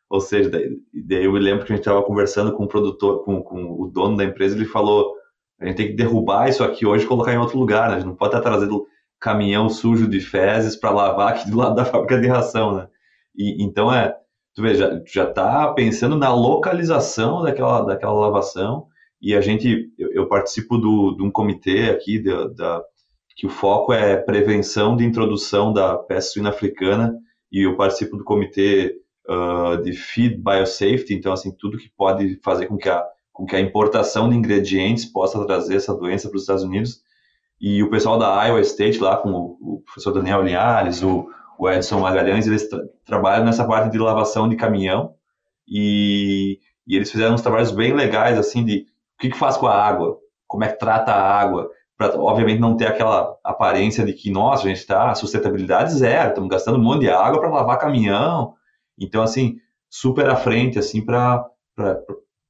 Ou seja, daí, daí eu me lembro que a gente estava conversando com o produtor, com, com, o dono da empresa, ele falou: a gente tem que derrubar isso aqui hoje e colocar em outro lugar, né? A gente não pode estar trazendo caminhão sujo de fezes para lavar aqui do lado da fábrica de ração, né? E, então é, tu vê, já, já tá pensando na localização daquela, daquela lavação e a gente, eu, eu participo do, de um comitê aqui da, da que o foco é prevenção de introdução da peste suína africana e eu participo do comitê uh, de Feed Biosafety, então assim tudo que pode fazer com que a com que a importação de ingredientes possa trazer essa doença para os Estados Unidos. E o pessoal da Iowa State lá com o, o professor Daniel Linhares, o, o Edson Magalhães, eles tra trabalham nessa parte de lavação de caminhão. E, e eles fizeram uns trabalhos bem legais assim de o que, que faz com a água, como é que trata a água, para obviamente não ter aquela aparência de que, nossa, a gente está sustentabilidade zero, estamos gastando um monte de água para lavar caminhão. Então, assim, super à frente, assim, para.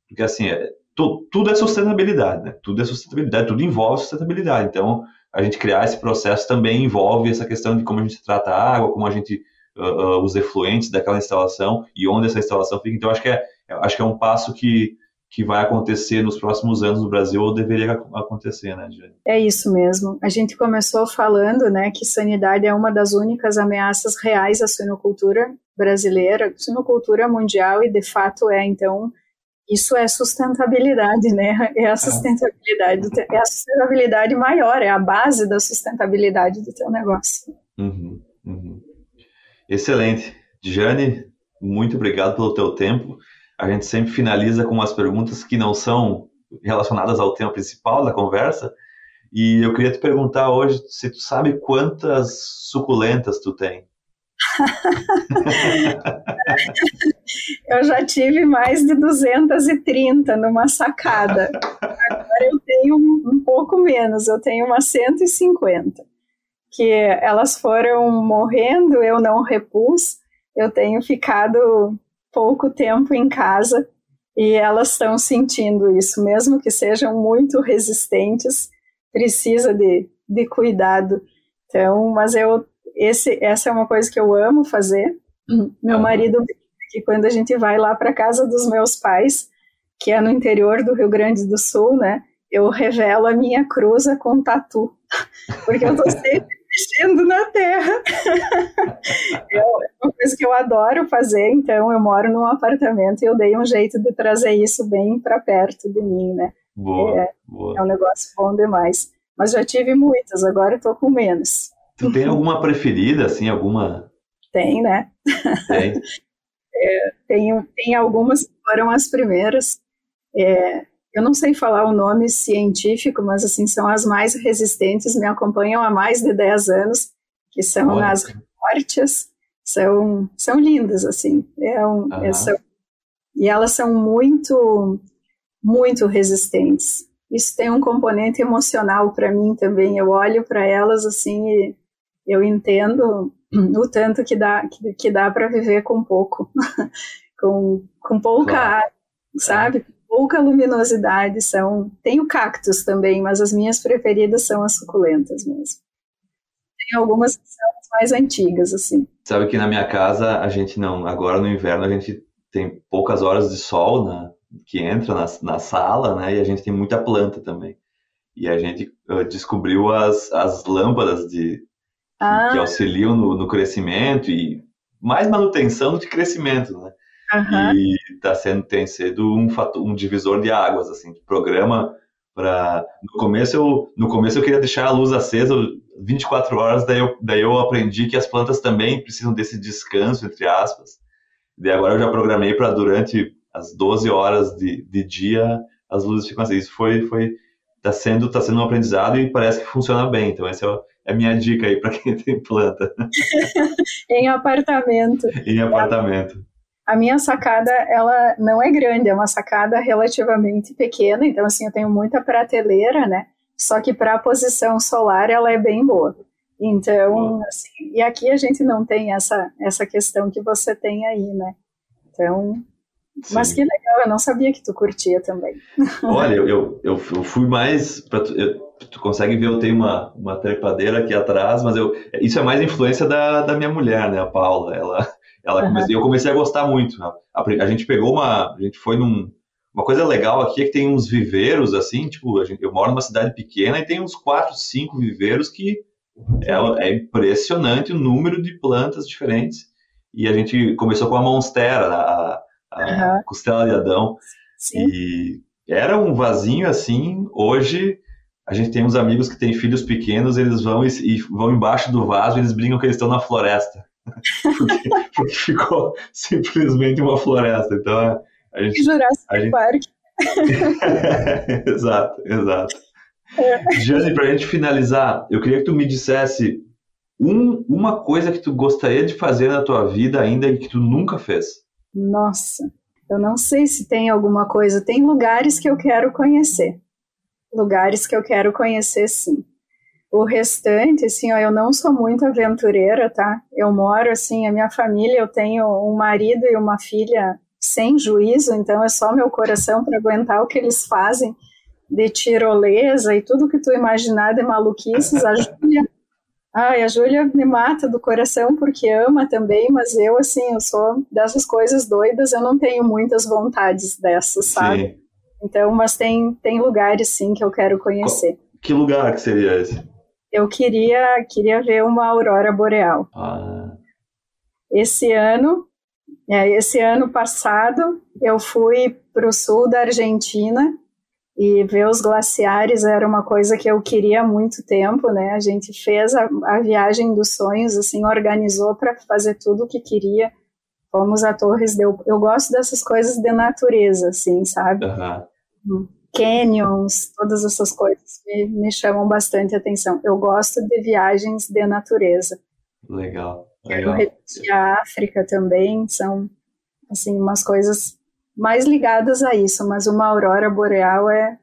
Porque, assim, é, tu, tudo é sustentabilidade, né? Tudo é sustentabilidade, tudo envolve sustentabilidade. Então, a gente criar esse processo também envolve essa questão de como a gente trata a água, como a gente. Uh, uh, os efluentes daquela instalação e onde essa instalação fica. Então, acho que é, acho que é um passo que, que vai acontecer nos próximos anos no Brasil ou deveria acontecer, né, Jane? É isso mesmo. A gente começou falando, né, que sanidade é uma das únicas ameaças reais à suinocultura brasileira, suinocultura mundial e de fato é então isso é sustentabilidade, né? É a sustentabilidade, é a sustentabilidade maior, é a base da sustentabilidade do teu negócio. Uhum, uhum. Excelente. Jane, muito obrigado pelo teu tempo. A gente sempre finaliza com umas perguntas que não são relacionadas ao tema principal da conversa. E eu queria te perguntar hoje se tu sabe quantas suculentas tu tem. eu já tive mais de 230 numa sacada. Agora eu tenho um pouco menos, eu tenho umas 150. Que elas foram morrendo, eu não repus. Eu tenho ficado pouco tempo em casa e elas estão sentindo isso, mesmo que sejam muito resistentes, precisa de, de cuidado. Então, mas eu esse, essa é uma coisa que eu amo fazer. Meu marido que quando a gente vai lá para casa dos meus pais, que é no interior do Rio Grande do Sul, né? Eu revelo a minha cruza com tatu, porque eu tô sempre mexendo na terra. é uma coisa que eu adoro fazer, então eu moro num apartamento e eu dei um jeito de trazer isso bem para perto de mim, né? Boa, é, boa. é um negócio bom demais. Mas já tive muitas, agora eu tô com menos. Tu tem alguma preferida, assim, alguma? Tem, né? Tem. é, tem, tem algumas que foram as primeiras. É, eu não sei falar o nome científico, mas assim, são as mais resistentes, me acompanham há mais de 10 anos, que são Olha. as fortes, são, são lindas, assim. É um, é, são, e elas são muito, muito resistentes. Isso tem um componente emocional para mim também. Eu olho para elas assim e eu entendo o tanto que dá que, que dá para viver com pouco, com, com pouca claro. água, sabe? Pouca luminosidade são. Tem o cactus também, mas as minhas preferidas são as suculentas mesmo. Tem algumas que são mais antigas, assim. Sabe que na minha casa a gente não. Agora no inverno a gente tem poucas horas de sol na, que entra na, na sala, né? E a gente tem muita planta também. E a gente uh, descobriu as, as lâmpadas de, ah. que auxiliam no, no, crescimento e mais manutenção do que crescimento, né? Uhum. E está sendo tem sido um fator, um divisor de águas, assim, programa para no começo eu no começo eu queria deixar a luz acesa 24 horas, daí eu, daí eu aprendi que as plantas também precisam desse descanso entre aspas. E agora eu já programei para durante as 12 horas de, de dia as luzes ficam assim. Isso foi foi tá sendo tá sendo um aprendizado e parece que funciona bem. Então esse é é minha dica aí para quem tem planta. em apartamento. Em apartamento. A minha sacada, ela não é grande, é uma sacada relativamente pequena, então assim, eu tenho muita prateleira, né? Só que para a posição solar ela é bem boa. Então, assim, e aqui a gente não tem essa essa questão que você tem aí, né? Então, Sim. Mas que legal, eu não sabia que tu curtia também. Olha, eu, eu, eu fui mais. Pra, eu, tu consegue ver, eu tenho uma, uma trepadeira aqui atrás, mas eu, isso é mais influência da, da minha mulher, né, a Paula. Ela, ela uhum. eu comecei a gostar muito. A, a, gente pegou uma. A gente foi num. Uma coisa legal aqui é que tem uns viveiros, assim, tipo, gente, eu moro numa cidade pequena e tem uns quatro, cinco viveiros que é, é impressionante o número de plantas diferentes. E a gente começou com a Monstera, a, a uhum. costela de Adão. Sim. E era um vasinho assim. Hoje a gente tem uns amigos que têm filhos pequenos, eles vão e, e vão embaixo do vaso, e eles brincam que eles estão na floresta. Porque, porque, ficou simplesmente uma floresta. Então a gente. Jurassic a gente... Park. exato, exato. É. Jane, para a gente finalizar, eu queria que tu me dissesse um, uma coisa que tu gostaria de fazer na tua vida ainda e que tu nunca fez. Nossa, eu não sei se tem alguma coisa. Tem lugares que eu quero conhecer. Lugares que eu quero conhecer, sim. O restante, assim, ó, eu não sou muito aventureira, tá? Eu moro, assim, a minha família, eu tenho um marido e uma filha sem juízo, então é só meu coração para aguentar o que eles fazem de tirolesa e tudo que tu imaginar de maluquices. A Júlia Ai, a Júlia me mata do coração porque ama também, mas eu, assim, eu sou dessas coisas doidas, eu não tenho muitas vontades dessas, sabe? Então, mas tem, tem lugares sim que eu quero conhecer. Que lugar que seria esse? Eu queria, queria ver uma aurora boreal. Ah. Esse ano, é, esse ano passado, eu fui para o sul da Argentina e ver os glaciares era uma coisa que eu queria há muito tempo, né? A gente fez a, a viagem dos sonhos, assim, organizou para fazer tudo o que queria. Fomos a Torres de... Eu gosto dessas coisas de natureza, assim, sabe? Uhum. Canyons, todas essas coisas me, me chamam bastante atenção. Eu gosto de viagens de natureza. Legal. Quero repetir a África também, são, assim, umas coisas mais ligadas a isso, mas uma aurora boreal é,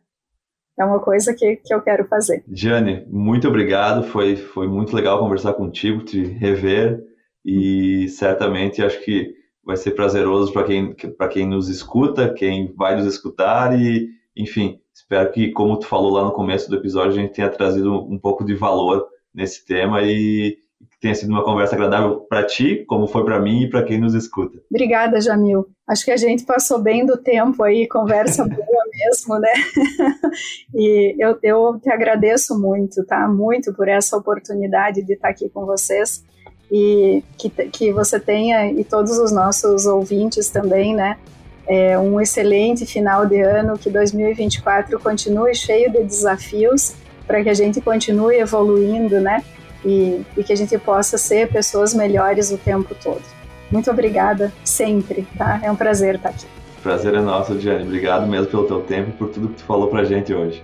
é uma coisa que, que eu quero fazer. Jane, muito obrigado, foi, foi muito legal conversar contigo, te rever e certamente acho que vai ser prazeroso para quem, quem nos escuta, quem vai nos escutar e, enfim, espero que, como tu falou lá no começo do episódio, a gente tenha trazido um pouco de valor nesse tema e que tenha sido uma conversa agradável para ti, como foi para mim e para quem nos escuta. Obrigada, Jamil. Acho que a gente passou bem do tempo aí, conversa boa mesmo, né? e eu, eu te agradeço muito, tá? Muito por essa oportunidade de estar aqui com vocês e que, que você tenha, e todos os nossos ouvintes também, né? É um excelente final de ano, que 2024 continue cheio de desafios para que a gente continue evoluindo, né? e, e que a gente possa ser pessoas melhores o tempo todo. Muito obrigada sempre, tá? É um prazer estar aqui. Prazer é nosso, Diane. Obrigado mesmo pelo teu tempo e por tudo que tu falou pra gente hoje.